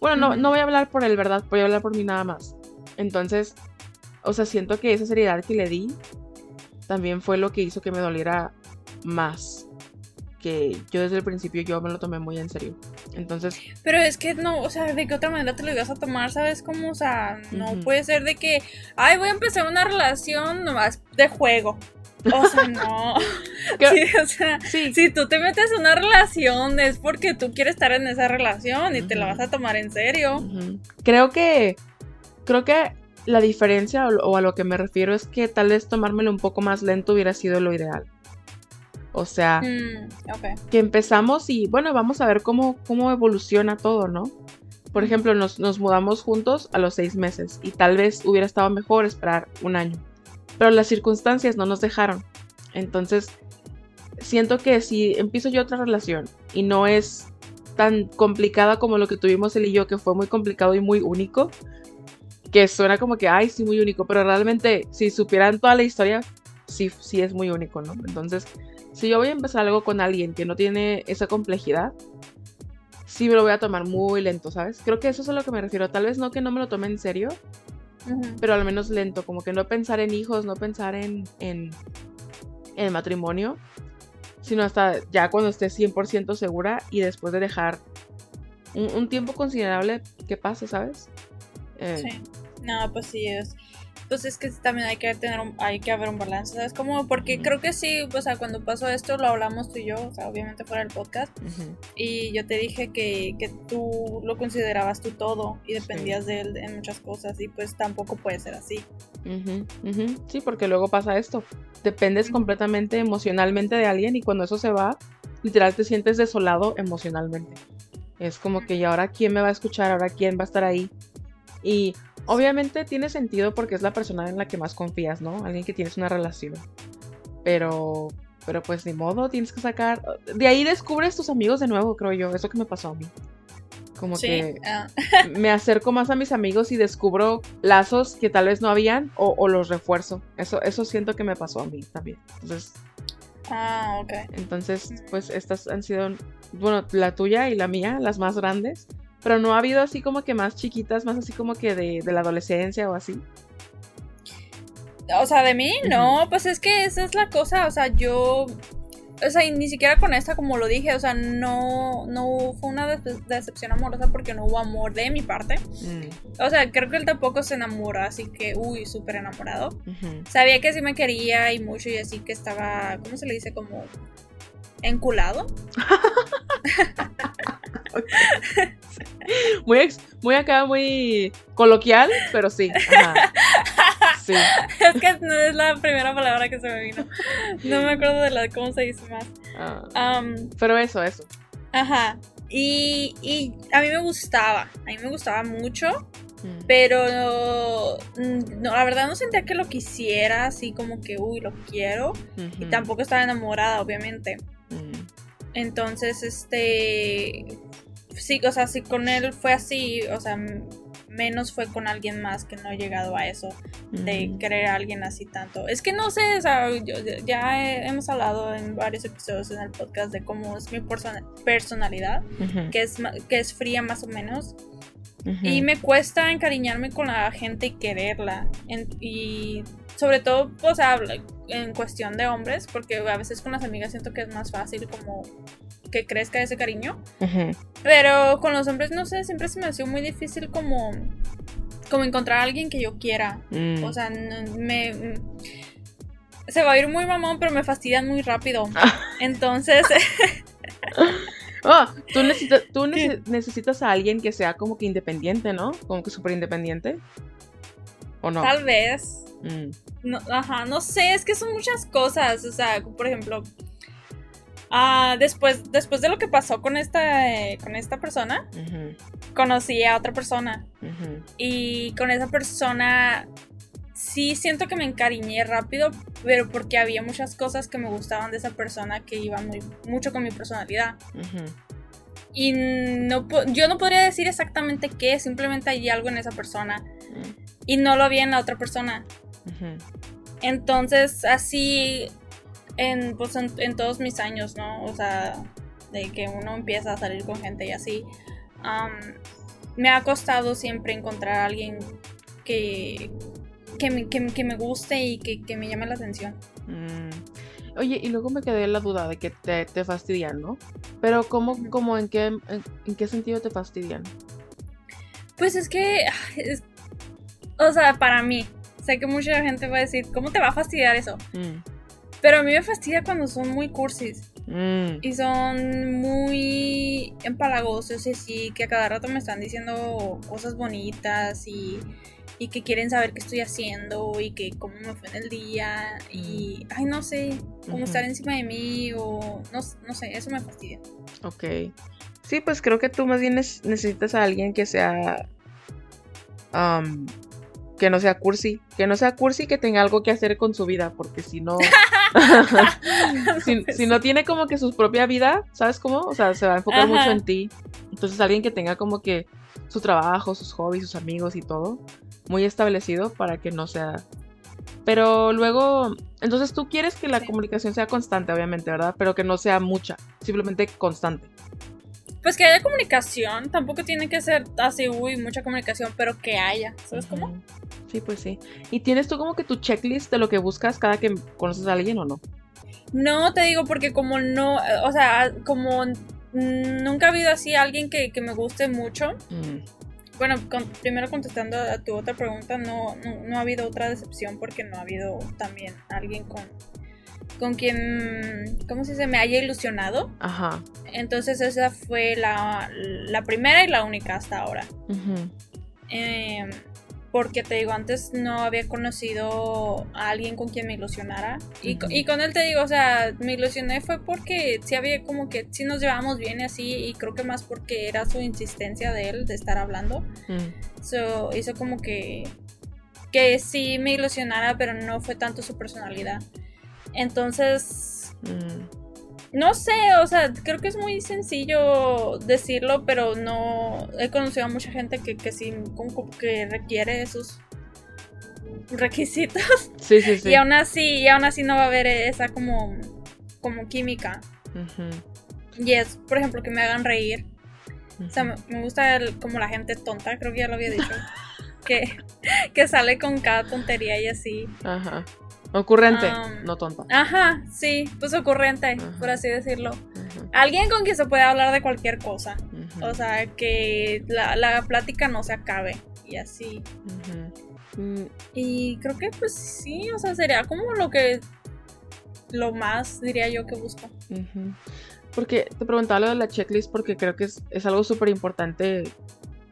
Speaker 1: Bueno, no, no voy a hablar por él, ¿verdad? Voy a hablar por mí nada más. Entonces, o sea, siento que esa seriedad que le di también fue lo que hizo que me doliera más. Que yo desde el principio yo me lo tomé muy en serio. Entonces.
Speaker 2: Pero es que no, o sea, ¿de qué otra manera te lo ibas a tomar? ¿Sabes cómo? O sea, no puede ser de que, ay, voy a empezar una relación nomás de juego. O sea, no. sí, o sea, si tú te metes en una relación es porque tú quieres estar en esa relación y te la vas a tomar en serio.
Speaker 1: Creo que. Creo que la diferencia o, a lo que me refiero es que tal vez tomármelo un poco más lento hubiera sido lo ideal. O sea,
Speaker 2: mm,
Speaker 1: que empezamos y bueno, vamos a ver cómo, cómo evoluciona todo, ¿no? Por ejemplo, nos, nos, mudamos juntos a los seis meses y tal vez hubiera estado mejor esperar un año. Pero las circunstancias no nos dejaron. Entonces, siento que si empiezo yo otra relación y no es tan complicada como lo que tuvimos él y yo, que fue muy complicado y muy único, que suena como que, ay, sí, muy único, pero realmente si supieran toda la historia, sí, sí es muy único, ¿no? Entonces, si yo voy a empezar algo con alguien que no tiene esa complejidad, sí me lo voy a tomar muy lento, ¿sabes? Creo que eso es a lo que me refiero. Tal vez no que no me lo tome en serio, pero al menos lento, como que no pensar en hijos, no pensar en, en, en matrimonio, sino hasta ya cuando esté 100% segura y después de dejar un, tiempo considerable que pase, ¿sabes?
Speaker 2: Eh, sí. No, pues sí es. Pues es que también hay que tener un, hay que haber un balance, ¿sabes? Como porque creo que sí, o sea, cuando pasó esto lo hablamos tú y yo, o sea, obviamente fuera del podcast. Y yo te dije que, que, tú lo considerabas tú todo y dependías de él en muchas cosas y pues tampoco puede ser así.
Speaker 1: Sí, porque luego pasa esto. Dependes completamente emocionalmente de alguien y cuando eso se va, literal te sientes desolado emocionalmente. Es como que, ¿y ahora quién me va a escuchar? ¿Ahora quién va a estar ahí? Y obviamente tiene sentido porque es la persona en la que más confías, ¿no? Alguien que tienes una relación. Pero, pero pues ni modo, tienes que sacar. De ahí descubres tus amigos de nuevo, creo yo. Eso que me pasó a mí. Como que ah. me acerco más a mis amigos y descubro lazos que tal vez no habían o, los refuerzo. Eso, eso siento que me pasó a mí también. Entonces.
Speaker 2: Ah, ok.
Speaker 1: Entonces, pues estas han sido, bueno, la tuya y la mía, las más grandes. Pero no ha habido así como que más chiquitas, más así como que de, la adolescencia o así.
Speaker 2: O sea, de mí, no, pues es que esa es la cosa, o sea, yo, o sea, ni siquiera con esta, como lo dije, o sea, no, no fue una decepción amorosa porque no hubo amor de mi parte. Mm. O sea, creo que él tampoco se enamora, así que, uy, súper enamorado. Sabía que sí me quería y mucho y así que estaba, ¿cómo se le dice? Como enculado.
Speaker 1: muy, muy acá, muy coloquial, pero sí.
Speaker 2: Es que no es la primera palabra que se me vino. No me acuerdo de la, cómo se dice más.
Speaker 1: Ah. pero eso, eso.
Speaker 2: Ajá. Y, y, a mí me gustaba. A mí me gustaba mucho. Mm. Pero mm, no, la verdad no sentía que lo quisiera, así como que, uy, lo quiero. Y tampoco estaba enamorada, obviamente. Entonces, este, sí, o sea, si con él fue así, o sea, menos fue con alguien más que no he llegado a eso, de querer a alguien así tanto. Es que no sé, o sea, ya hemos hablado en varios episodios en el podcast de cómo es mi personalidad, que, es, que es fría más o menos. Y me cuesta encariñarme con la gente y quererla. y sobre todo, pues, en cuestión de hombres, porque a veces con las amigas siento que es más fácil como que crezca ese cariño. Pero con los hombres, no sé, siempre se me ha sido muy difícil como, como encontrar a alguien que yo quiera. Mm. O sea, me... Se va a ir muy mamón, pero me fastidian muy rápido. Entonces...
Speaker 1: Oh, tú, necesitas, tú necesitas a alguien que sea como que independiente, ¿no? Como que súper independiente. ¿O no?
Speaker 2: Tal vez. Mm. No, ajá, no sé, es que son muchas cosas. O sea, por ejemplo, ah, después, después de lo que pasó con esta, eh, con esta persona, conocí a otra persona. Y con esa persona sí siento que me encariñé rápido, pero porque había muchas cosas que me gustaban de esa persona que iban muy, mucho con mi personalidad. Y no, yo no podría decir exactamente qué, simplemente hay algo en esa persona. Y no lo había en la otra persona. Entonces, así, en, pues, en, todos mis años, ¿no? O sea, de que uno empieza a salir con gente y así, me ha costado siempre encontrar a alguien que, que me, que, me guste y que, me llame la atención.
Speaker 1: Mm. Oye, y luego me quedé en la duda de que te, te fastidian, ¿no? Pero ¿cómo, cómo en, qué, en, qué sentido te fastidian?
Speaker 2: Pues es que, o sea, para mí, sé que mucha gente va a decir, ¿cómo te va a fastidiar eso? Mm. Pero a mí me fastidia cuando son muy cursis. Mm. Y son muy empalagosos y así, que a cada rato me están diciendo cosas bonitas y y que quieren saber qué estoy haciendo y que cómo me fue en el día y, ay, no sé, cómo estar encima de mí o no, no sé, eso me fastidia.
Speaker 1: Ok. Sí, pues creo que tú más bien necesitas a alguien que sea... que no sea cursi, que no sea cursi y que tenga algo que hacer con su vida, porque si no, si, si, no tiene como que su propia vida, ¿sabes cómo? O sea, se va a enfocar mucho en ti. Entonces alguien que tenga como que su trabajo, sus hobbies, sus amigos y todo, muy establecido para que no sea... Pero luego, entonces tú quieres que la comunicación sea constante, obviamente, ¿verdad? Pero que no sea mucha, simplemente constante.
Speaker 2: Pues que haya comunicación, tampoco tiene que ser así, uy, mucha comunicación, pero que haya, ¿sabes cómo?
Speaker 1: Sí, pues sí. ¿Y tienes tú como que tu checklist de lo que buscas cada que conoces a alguien o no?
Speaker 2: No, te digo porque como no, o sea, como nunca ha habido así alguien que, me guste mucho. Mm. Bueno, primero contestando a tu otra pregunta, no, no, ha habido otra decepción porque no ha habido también alguien con, con quien, ¿cómo se dice? Me haya ilusionado. Ajá. Entonces esa fue la, la primera y la única hasta ahora. eh, porque te digo, antes no había conocido a alguien con quien me ilusionara. y, y, con él te digo, o sea, me ilusioné fue porque sí había como que sí nos llevábamos bien y así, y creo que más porque era su insistencia de él de estar hablando. Mm. So, hizo como que, que sí me ilusionara, pero no fue tanto su personalidad. Entonces... Mm. No sé, o sea, creo que es muy sencillo decirlo, pero no he conocido a mucha gente que, que sí, como que requiere esos requisitos. Sí, sí, sí. Y aún así, y aún así no va a haber esa como, como química. Y es, por ejemplo, que me hagan reír. O sea, me gusta como la gente tonta, creo que ya lo había dicho. que, que sale con cada tontería y así. Ajá.
Speaker 1: Ocurrente, no tonta.
Speaker 2: Ajá, sí, pues ocurrente, por así decirlo. Alguien con quien se puede hablar de cualquier cosa. O sea, que la, plática no se acabe. Y así. Mm. Y creo que pues sí, o sea, sería como lo que... Lo más, diría yo, que busco.
Speaker 1: Porque te preguntaba lo de la checklist porque creo que es, es algo súper importante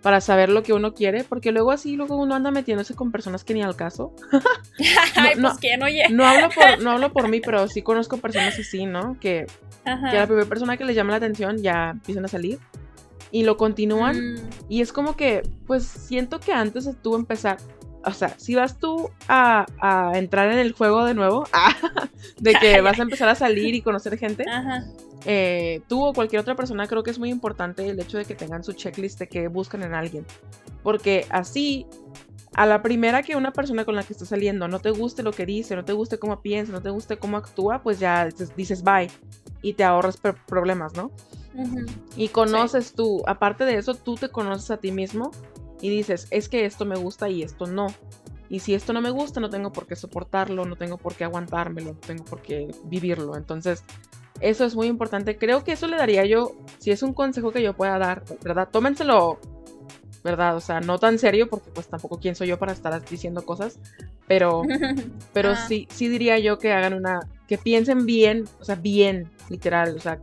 Speaker 1: para saber lo que uno quiere, porque luego así, luego uno anda metiéndose con personas que ni al caso.
Speaker 2: Ay, no, pues quién, oye.
Speaker 1: no, hablo por, no hablo por mí, pero sí conozco personas así, ¿no? Que, que la primera persona que les llama la atención ya empiezan a salir y lo continúan. Mm. Y es como que, pues siento que antes de tú empezar, o sea, si vas tú a, a entrar en el juego de nuevo, de que vas a empezar a salir y conocer gente, Ajá. Eh, tú o cualquier otra persona, creo que es muy importante el hecho de que tengan su checklist de que buscan en alguien. Porque así, a la primera que una persona con la que estás saliendo no te guste lo que dice, no te guste cómo piensa, no te guste cómo actúa, pues ya dices bye y te ahorras problemas, ¿no? Y conoces tú, aparte de eso, tú te conoces a ti mismo y dices, es que esto me gusta y esto no. Y si esto no me gusta, no tengo por qué soportarlo, no tengo por qué aguantármelo, no tengo por qué vivirlo. Entonces, eso es muy importante. Creo que eso le daría yo, si es un consejo que yo pueda dar, ¿verdad? Tómenselo, ¿verdad? O sea, no tan serio, porque pues tampoco quién soy yo para estar diciendo cosas, pero, pero
Speaker 2: Ah.
Speaker 1: sí, sí diría yo que hagan una, que piensen bien, o sea, bien, literal, o sea,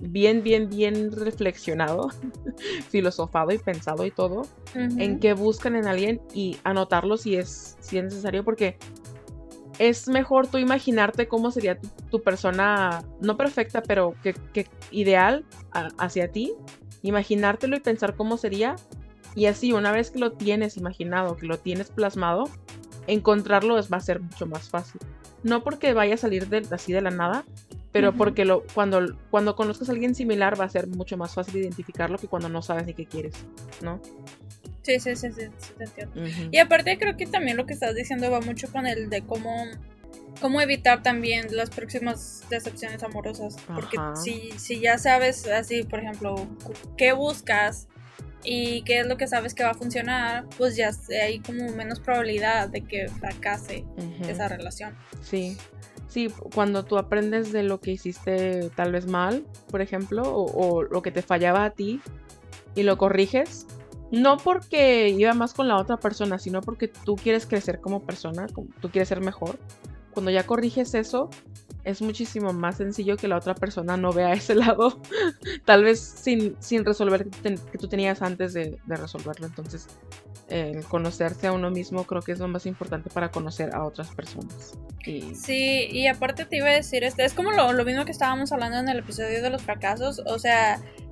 Speaker 1: bien, bien, bien reflexionado, filosofado y pensado y todo, en qué buscan en alguien y anotarlo si es, si es necesario, porque es mejor tú imaginarte cómo sería tu, tu persona, no perfecta, pero que, que ideal a- hacia ti, imaginártelo y pensar cómo sería, y así una vez que lo tienes imaginado, que lo tienes plasmado, encontrarlo es, va a ser mucho más fácil. No porque vaya a salir de, así de la nada, pero porque lo, cuando, cuando conozcas a alguien similar va a ser mucho más fácil identificarlo que cuando no sabes ni qué quieres, ¿no?
Speaker 2: Sí, sí, sí, sí, sí, te entiendo. Y aparte creo que también lo que estás diciendo va mucho con el de cómo, cómo evitar también las próximas decepciones amorosas. Porque si, si ya sabes así, por ejemplo, qué buscas y qué es lo que sabes que va a funcionar, pues ya hay como menos probabilidad de que fracase esa relación.
Speaker 1: Sí, sí, cuando tú aprendes de lo que hiciste tal vez mal, por ejemplo, o, o lo que te fallaba a ti y lo corriges, no porque iba más con la otra persona, sino porque tú quieres crecer como persona, tú quieres ser mejor. Cuando ya corriges eso, es muchísimo más sencillo que la otra persona no vea ese lado, tal vez sin, sin resolver que, tú tenías antes de, de resolverlo. Entonces, el conocerse a uno mismo creo que es lo más importante para conocer a otras personas.
Speaker 2: Sí, y aparte te iba a decir, este, es como lo, lo mismo que estábamos hablando en el episodio de los fracasos, o sea, eh,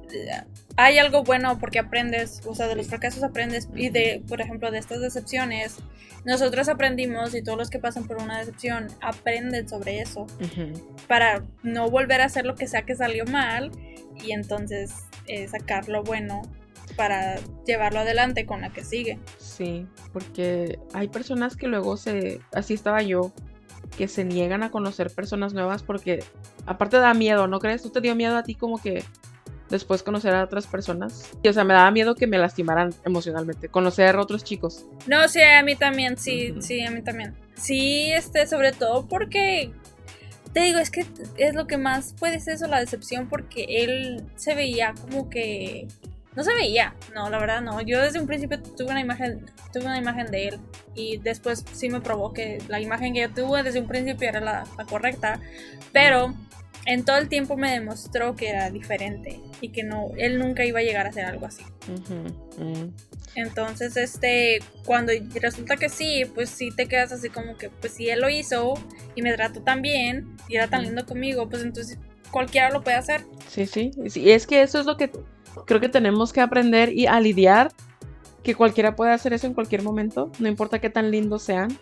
Speaker 2: hay algo bueno porque aprendes, o sea, de los fracasos aprendes y de, por ejemplo, de estas decepciones, nosotros aprendimos y todos los que pasan por una decepción aprenden sobre eso para no volver a hacer lo que sea que salió mal y entonces eh, sacar lo bueno para llevarlo adelante con la que sigue.
Speaker 1: Sí, porque hay personas que luego se, así estaba yo, que se niegan a conocer personas nuevas porque aparte da miedo, ¿no crees? ¿Tú te dio miedo a ti como que después conocer a otras personas? Y, o sea, me daba miedo que me lastimaran emocionalmente, conocer a otros chicos.
Speaker 2: No, sí, a mí también, sí, sí, a mí también. Sí, este, sobre todo porque te digo, es que es lo que más puede ser eso, la decepción, porque él se veía como que no se veía, no, la verdad no. Yo desde un principio tuve una imagen, tuve una imagen de él y después sí me probó que la imagen que yo tuve desde un principio era la, la correcta, pero en todo el tiempo me demostró que era diferente y que no, él nunca iba a llegar a ser algo así.
Speaker 1: Mm.
Speaker 2: Entonces, este, cuando resulta que sí, pues sí te quedas así como que, pues si él lo hizo y me trató tan bien y era tan lindo conmigo, pues entonces cualquiera lo puede hacer.
Speaker 1: Sí, sí, sí, es que eso es lo que creo que tenemos que aprender y a lidiar, que cualquiera puede hacer eso en cualquier momento, no importa qué tan lindos sean,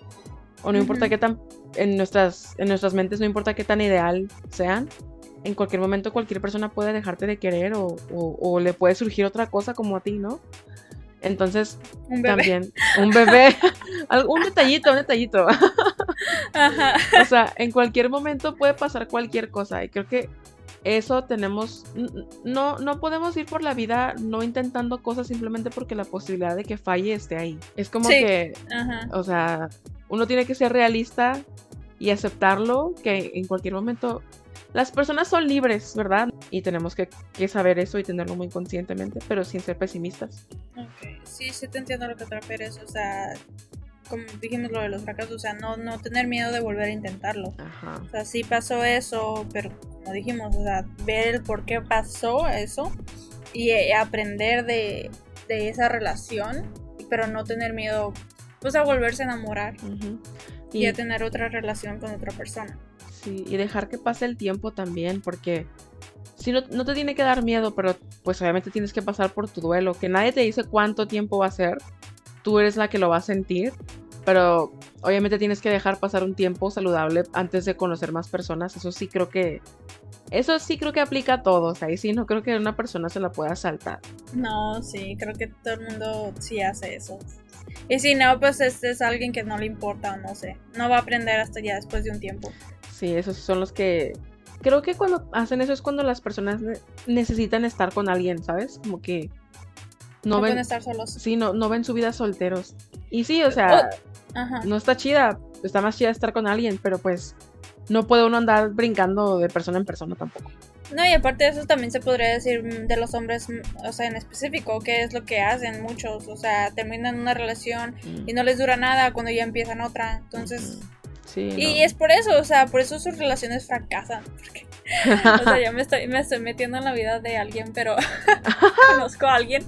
Speaker 1: o no importa
Speaker 2: Ujú.
Speaker 1: qué tan, en nuestras, en nuestras mentes, no importa qué tan ideal sean, en cualquier momento cualquier persona puede dejarte de querer o, o- o le puede surgir otra cosa como a ti, ¿no? Entonces,
Speaker 2: Un bebé.
Speaker 1: también, un bebé, algún detallito, un detallito.
Speaker 2: Ajá.
Speaker 1: O sea, en cualquier momento puede pasar cualquier cosa y creo que eso tenemos, no, no podemos ir por la vida no intentando cosas simplemente porque la posibilidad de que falle esté ahí. Es como
Speaker 2: Sí.
Speaker 1: que,
Speaker 2: Ajá.
Speaker 1: o sea, uno tiene que ser realista y aceptarlo que en cualquier momento las personas son libres, ¿verdad? Y tenemos que, que saber eso y tenerlo muy conscientemente, pero sin ser pesimistas.
Speaker 2: Ok, sí, sí te entiendo lo que te refieres, o sea, como dijimos lo de los fracasos, o sea, no, no tener miedo de volver a intentarlo.
Speaker 1: Ajá.
Speaker 2: O sea, sí pasó eso, pero como dijimos, o sea, ver el por qué pasó eso y eh, aprender de, de esa relación, pero no tener miedo, pues, a volverse a enamorar y,
Speaker 1: Y,
Speaker 2: a tener otra relación con otra persona.
Speaker 1: sí, y dejar que pase el tiempo también, porque si no, no te tiene que dar miedo, pero pues obviamente tienes que pasar por tu duelo, que nadie te dice cuánto tiempo va a ser, tú eres la que lo va a sentir, pero obviamente tienes que dejar pasar un tiempo saludable antes de conocer más personas, eso sí creo que, eso sí creo que aplica a todos, ahí sí no creo que una persona se la pueda saltar.
Speaker 2: No, sí, creo que todo el mundo sí hace eso. Y si no, pues este es alguien que no le importa o no sé, no va a aprender hasta ya después de un tiempo.
Speaker 1: Sí, esos son los que... Creo que cuando hacen eso es cuando las personas ne- necesitan estar con alguien, ¿sabes? Como que
Speaker 2: no,
Speaker 1: ven,
Speaker 2: pueden estar solos.
Speaker 1: Sí, no, no ven su vida solteros. Y sí, o sea,
Speaker 2: Oh, Ajá.
Speaker 1: no está chida, está más chida estar con alguien, pero pues no puede uno andar brincando de persona en persona tampoco.
Speaker 2: No, y aparte de eso también se podría decir mm, de los hombres, mm, o sea, en específico, que es lo que hacen muchos, o sea, terminan una relación
Speaker 1: Mm.
Speaker 2: y no les dura nada cuando ya empiezan otra, entonces...
Speaker 1: Sí,
Speaker 2: Y
Speaker 1: no.
Speaker 2: es por eso, o sea, por eso sus relaciones fracasan, porque, o sea, ya me estoy, me estoy metiendo en la vida de alguien, pero conozco a alguien,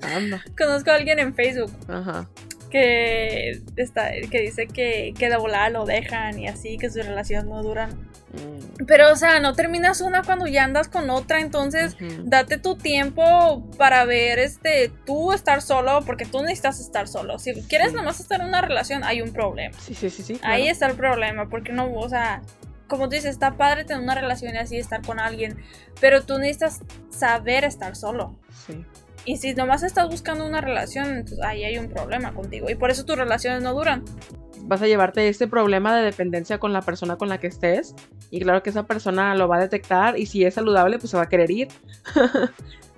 Speaker 1: Anda.
Speaker 2: conozco a alguien en Facebook
Speaker 1: Ajá.
Speaker 2: Que está, que dice que, que de volada lo dejan y así, que sus relaciones no duran.
Speaker 1: Mm.
Speaker 2: Pero, o sea, no terminas una cuando ya andas con otra, entonces
Speaker 1: Ujú.
Speaker 2: date tu tiempo para ver, este, tú estar solo, porque tú necesitas estar solo. Si quieres
Speaker 1: Sí.
Speaker 2: nomás estar en una relación, hay un problema.
Speaker 1: Sí, sí, sí, sí.
Speaker 2: Ahí
Speaker 1: claro.
Speaker 2: está el problema, porque no, o sea, como tú dices, está padre tener una relación y así, estar con alguien, pero tú necesitas saber estar solo.
Speaker 1: Sí.
Speaker 2: Y si nomás estás buscando una relación, entonces ahí hay un problema contigo. Y por eso tus relaciones no duran.
Speaker 1: Vas a llevarte este problema de dependencia con la persona con la que estés. Y claro que esa persona lo va a detectar. Y si es saludable, pues se va a querer ir.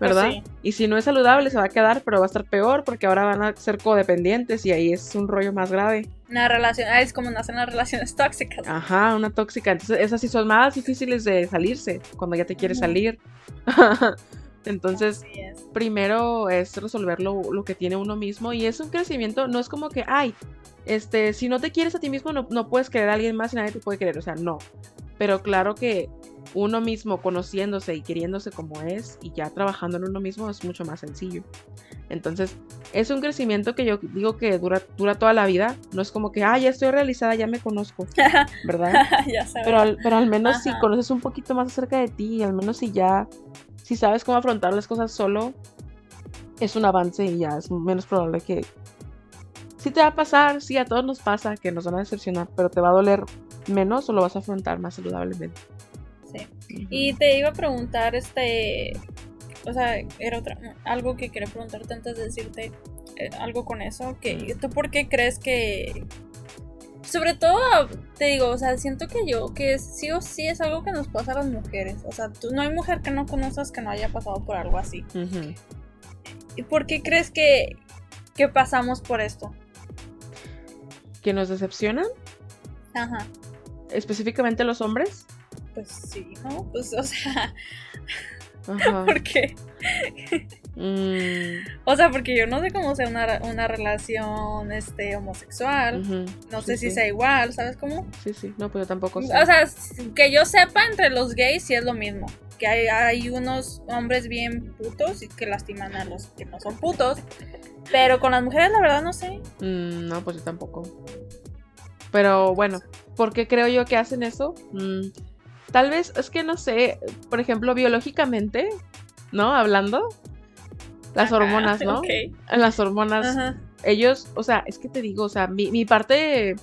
Speaker 1: ¿Verdad?
Speaker 2: Pues sí.
Speaker 1: Y si no es saludable, se va a quedar, pero va a estar peor porque ahora van a ser codependientes y ahí es un rollo más grave.
Speaker 2: Una relación, ah, es como nacen las relaciones tóxicas.
Speaker 1: Ajá, una tóxica. Entonces, esas sí son más difíciles de salirse cuando ya te quieres salir. Entonces,
Speaker 2: es.
Speaker 1: primero es resolver lo, lo que tiene uno mismo y es un crecimiento, no es como que, ay, este, si no te quieres a ti mismo no, no puedes querer a alguien más y nadie te puede querer, o sea, no. Pero claro que uno mismo conociéndose y queriéndose como es y ya trabajando en uno mismo es mucho más sencillo. Entonces, es un crecimiento que yo digo que dura, dura toda la vida, no es como que, ah, ya estoy realizada, ya me conozco, ¿verdad?
Speaker 2: ya.
Speaker 1: Pero al, pero al menos si conoces un poquito más acerca de ti, al menos si ya, si sabes cómo afrontar las cosas solo, es un avance y ya es menos probable que... Sí te va a pasar, sí, a todos nos pasa que nos van a decepcionar, pero te va a doler menos o lo vas a afrontar más saludablemente.
Speaker 2: Sí. Y te iba a preguntar, este, o sea, era otra, algo que quería preguntarte antes de decirte eh, algo con eso, que tú por qué crees que, sobre todo, te digo, o sea, siento que yo, que sí o sí es algo que nos pasa a las mujeres, o sea, tú, no hay mujer que no conozcas que no haya pasado por algo así.
Speaker 1: Ujú.
Speaker 2: ¿Y por qué crees que, que pasamos por esto?
Speaker 1: ¿Que nos decepcionan?
Speaker 2: Ajá,
Speaker 1: Específicamente los hombres.
Speaker 2: pues sí, ¿no? Pues, o sea,
Speaker 1: Ajá.
Speaker 2: ¿por qué?
Speaker 1: Mm,
Speaker 2: O sea, porque yo no sé cómo sea una, una relación este, homosexual. No
Speaker 1: Sí,
Speaker 2: sé si sea igual, ¿sabes cómo?
Speaker 1: Sí, sí, no, pues yo tampoco sé.
Speaker 2: O sea, que yo sepa, entre los gays sí es lo mismo. Que hay, hay unos hombres bien putos y que lastiman a los que no son putos. Pero con las mujeres, la verdad, no sé.
Speaker 1: Mm, no, pues yo tampoco. Pero bueno, ¿por qué creo yo que hacen eso? Mm, tal vez es que no sé, por ejemplo, biológicamente, ¿no? Hablando, las hormonas, ¿no?
Speaker 2: ok.
Speaker 1: Las hormonas,
Speaker 2: Ajá.
Speaker 1: ellos, o sea, es que te digo, o sea, mi, mi parte,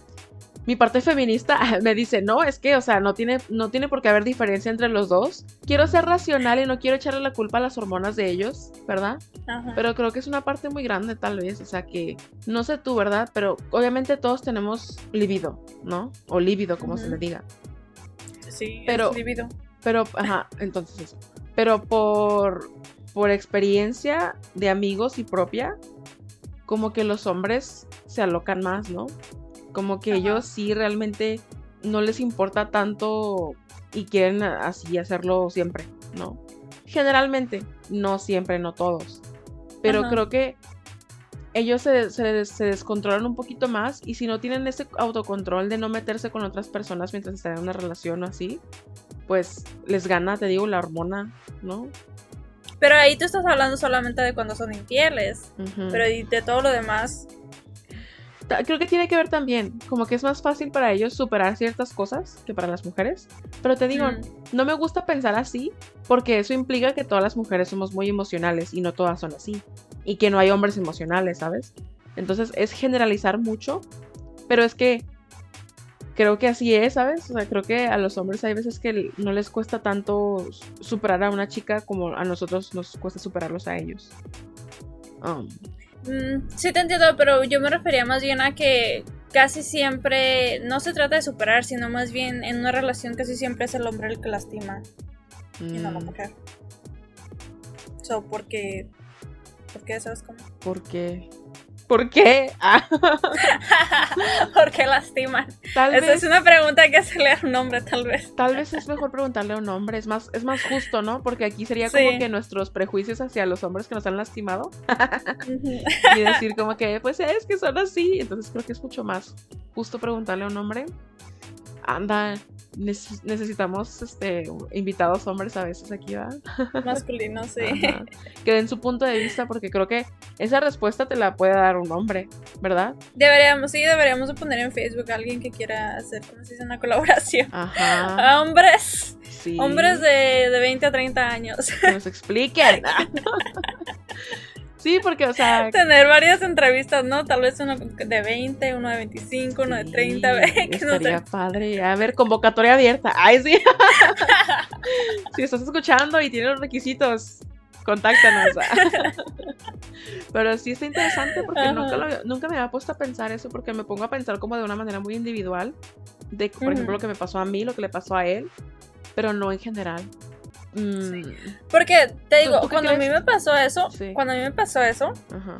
Speaker 1: mi parte feminista me dice, no, es que, o sea, no tiene, no tiene por qué haber diferencia entre los dos. Quiero ser racional y no quiero echarle la culpa a las hormonas de ellos, ¿verdad?
Speaker 2: Ajá.
Speaker 1: Pero creo que es una parte muy grande, tal vez. O sea, que no sé tú, ¿verdad? Pero obviamente todos tenemos libido, ¿no? O líbido, como se le diga.
Speaker 2: sí,
Speaker 1: pero-
Speaker 2: es libido.
Speaker 1: Pero, ajá, entonces eso. Pero por, por experiencia de amigos y propia, como que los hombres se alocan más, ¿no? Como que
Speaker 2: Ajá.
Speaker 1: ellos sí realmente no les importa tanto y quieren así hacerlo siempre, ¿no? Generalmente, no siempre, no todos. Pero
Speaker 2: Ajá.
Speaker 1: creo que ellos se, se- se descontrolan un poquito más y si no tienen ese autocontrol de no meterse con otras personas mientras están en una relación o así, pues les gana, te digo, la hormona, ¿no?
Speaker 2: Pero ahí tú estás hablando solamente de cuando son infieles. Pero de todo lo demás.
Speaker 1: Creo que tiene que ver también, como que es más fácil para ellos superar ciertas cosas que para las mujeres. Pero te digo,
Speaker 2: Mm.
Speaker 1: no me gusta pensar así porque eso implica que todas las mujeres somos muy emocionales y no todas son así. Y que no hay hombres emocionales, ¿sabes? Entonces es generalizar mucho, pero es que creo que así es, ¿sabes? O sea, creo que a los hombres hay veces que no les cuesta tanto superar a una chica como a nosotros nos cuesta superarlos a ellos. Um,
Speaker 2: Mm, sí te entiendo, pero yo me refería más bien a que casi siempre no se trata de superar, sino más bien en una relación casi siempre es el hombre el que lastima y no la
Speaker 1: mm,
Speaker 2: mujer. So, porque ¿Por qué sabes cómo?
Speaker 1: ¿Por qué? ¿Por qué? Ah.
Speaker 2: ¿Por qué lastiman?
Speaker 1: Tal
Speaker 2: Esa
Speaker 1: vez,
Speaker 2: es una pregunta que hacerle a un hombre, tal vez.
Speaker 1: tal vez es mejor preguntarle a un hombre, es más, es más justo, ¿no? Porque aquí sería
Speaker 2: Sí.
Speaker 1: como que nuestros prejuicios hacia los hombres que nos han lastimado y decir como que, pues es que son así. Entonces creo que es mucho más justo preguntarle a un hombre. Anda, neces- necesitamos este invitados hombres a veces aquí, ¿va?
Speaker 2: Masculino, sí.
Speaker 1: Ajá. Que den su punto de vista, porque creo que esa respuesta te la puede dar un hombre, ¿verdad?
Speaker 2: Deberíamos, sí, deberíamos de poner en Facebook a alguien que quiera hacer, ¿cómo se dice? Una colaboración.
Speaker 1: Ajá.
Speaker 2: A hombres,
Speaker 1: Sí.
Speaker 2: hombres de, de 20 a 30 años.
Speaker 1: Que nos expliquen. sí, porque, o sea.
Speaker 2: Tener varias entrevistas, ¿no? Tal vez uno de 20, uno de 25, uno de
Speaker 1: sí,
Speaker 2: 30, ve, que no sé.
Speaker 1: padre. A ver, convocatoria abierta. Ay, sí. si estás escuchando y tienes los requisitos, contáctanos. Pero sí está interesante porque
Speaker 2: Ajá.
Speaker 1: nunca, lo- nunca me había puesto a pensar eso porque me pongo a pensar como de una manera muy individual. De, por ejemplo, lo que me pasó a mí, lo que le pasó a él, pero no en general. Mm,
Speaker 2: Porque te
Speaker 1: ¿Tú-
Speaker 2: digo,
Speaker 1: tú
Speaker 2: cuando a mí me pasó eso,
Speaker 1: Sí.
Speaker 2: cuando a mí me pasó eso,
Speaker 1: Ajá.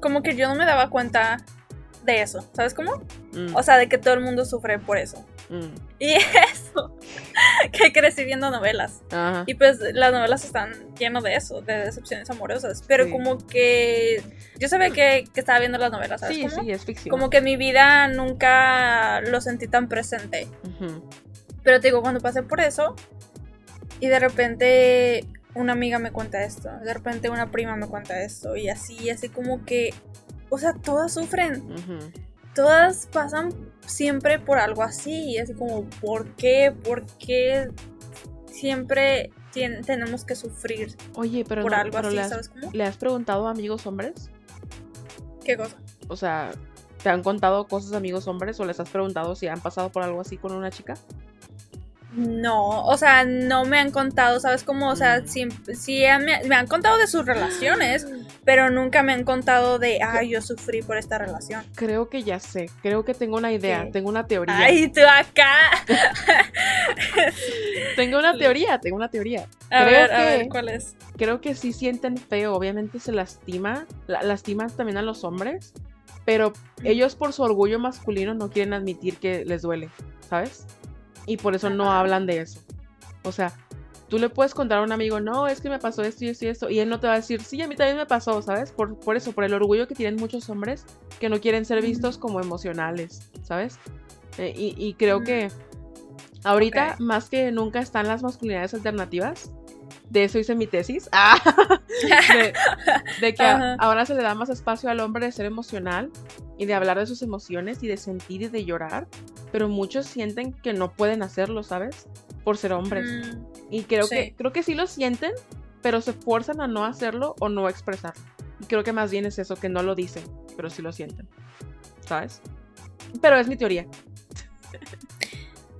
Speaker 2: como que yo no me daba cuenta de eso, ¿sabes cómo?
Speaker 1: Mm,
Speaker 2: O sea, de que todo el mundo sufre por eso.
Speaker 1: mm,
Speaker 2: Y eso, que crecí viendo novelas.
Speaker 1: ajá.
Speaker 2: Y pues las novelas están llenas de eso, de decepciones amorosas. Pero
Speaker 1: Sí.
Speaker 2: como que yo sabía que, que estaba viendo las novelas, ¿sabes?
Speaker 1: Sí,
Speaker 2: cómo?
Speaker 1: sí, es ficción.
Speaker 2: Como que mi vida nunca lo sentí tan presente. Pero te digo, cuando pasé por eso y de repente una amiga me cuenta esto, de repente una prima me cuenta esto y así, así como que, o sea, todas sufren, todas pasan siempre por algo así, y así como, ¿por qué? ¿Por qué siempre tenemos que sufrir
Speaker 1: Oye, pero,
Speaker 2: por
Speaker 1: no-
Speaker 2: algo
Speaker 1: pero
Speaker 2: así,
Speaker 1: le, has,
Speaker 2: ¿sabes cómo?
Speaker 1: le has preguntado a amigos hombres?
Speaker 2: ¿Qué cosa?
Speaker 1: O sea, ¿te han contado cosas amigos hombres o les has preguntado si han pasado por algo así con una chica?
Speaker 2: No, o sea, no me han contado, ¿sabes cómo? O sea,
Speaker 1: Mm.
Speaker 2: sí, sí me, me han contado de sus relaciones, pero nunca me han contado de, ay, yo sufrí por esta relación.
Speaker 1: Creo que ya sé, creo que tengo una idea,
Speaker 2: ¿Qué?
Speaker 1: tengo una teoría.
Speaker 2: Ay, tú acá.
Speaker 1: Tengo una teoría, tengo una teoría.
Speaker 2: A
Speaker 1: Creo
Speaker 2: ver, a
Speaker 1: que-
Speaker 2: ver, ¿cuál es?
Speaker 1: Creo que sí sienten feo, obviamente se lastima, la- lastima también a los hombres, pero ellos por su orgullo masculino no quieren admitir que les duele, ¿sabes? Y por eso no hablan de eso. O sea, tú le puedes contar a un amigo, no, es que me pasó esto y esto y esto, y él no te va a decir, sí, a mí también me pasó, ¿sabes? Por, por eso, por el orgullo que tienen muchos hombres que no quieren ser vistos como emocionales, ¿sabes? Eh, y, y creo que ahorita más que nunca están las masculinidades alternativas. De eso hice mi tesis. Ah, de, de que a- ahora se le da más espacio al hombre de ser emocional y de hablar de sus emociones y de sentir y de llorar, pero muchos sienten que no pueden hacerlo, ¿sabes? Por ser hombres.
Speaker 2: Mm,
Speaker 1: Y creo
Speaker 2: sí.
Speaker 1: que creo que sí lo sienten, pero se fuerzan a no hacerlo o no expresarlo. Y creo que más bien es eso, que no lo dicen, pero sí lo sienten. ¿Sabes? Pero es mi teoría.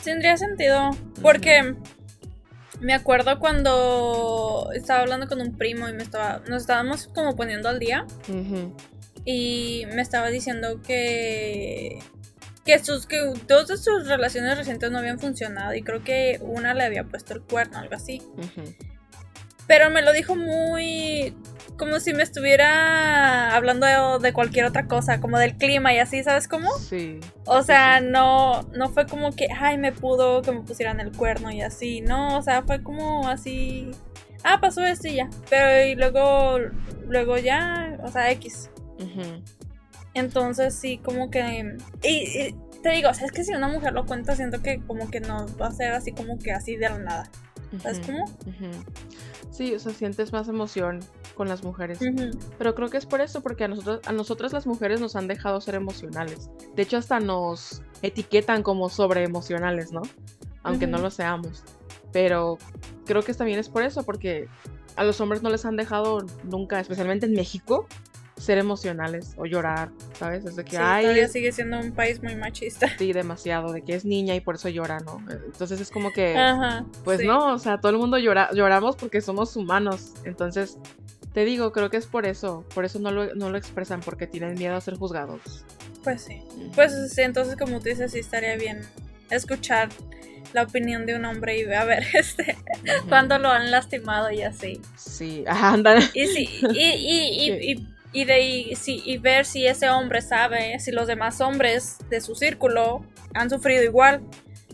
Speaker 2: Tendría sentido, porque me acuerdo cuando estaba hablando con un primo y me estaba, nos estábamos como poniendo al día y me estaba diciendo que que sus que dos de sus relaciones recientes no habían funcionado y creo que una le había puesto el cuerno algo así. Pero me lo dijo muy como si me estuviera hablando de, de cualquier otra cosa como del clima y así sabes cómo
Speaker 1: Sí.
Speaker 2: o sea
Speaker 1: sí.
Speaker 2: no no fue como que ay me pudo que me pusieran el cuerno y así no o sea fue como así ah pasó esto y ya pero y luego luego ya o sea x
Speaker 1: Ujú.
Speaker 2: entonces sí, como que... Y, y te digo, o sea, es que si una mujer lo cuenta, siento que como que no va a ser así como que así de la nada. ¿Sabes cómo?
Speaker 1: Ujú. Sí, o sea, sientes más emoción con las mujeres. Pero creo que es por eso, porque a nosotros, a nosotras las mujeres nos han dejado ser emocionales. De hecho, hasta nos etiquetan como sobre emocionales, ¿no? Aunque no lo seamos. Pero creo que también es por eso, porque a los hombres no les han dejado nunca, especialmente en México, ser emocionales o llorar, ¿sabes? Es de que,
Speaker 2: Sí,
Speaker 1: ay,
Speaker 2: todavía sigue siendo un país muy machista.
Speaker 1: sí, demasiado, de que es niña y por eso llora, ¿no? Entonces es como que...
Speaker 2: Ajá.
Speaker 1: Pues
Speaker 2: sí.
Speaker 1: no, o sea, todo el mundo llora, lloramos porque somos humanos. Entonces, te digo, creo que es por eso. Por eso no lo, no lo expresan, porque tienen miedo a ser juzgados.
Speaker 2: Pues sí. Pues sí, entonces como tú dices, sí estaría bien escuchar la opinión de un hombre y a ver este cuando lo han lastimado y así.
Speaker 1: Sí, andan.
Speaker 2: Y sí, y, y, y, y, de sí, y ver si ese hombre sabe, si los demás hombres de su círculo han sufrido igual.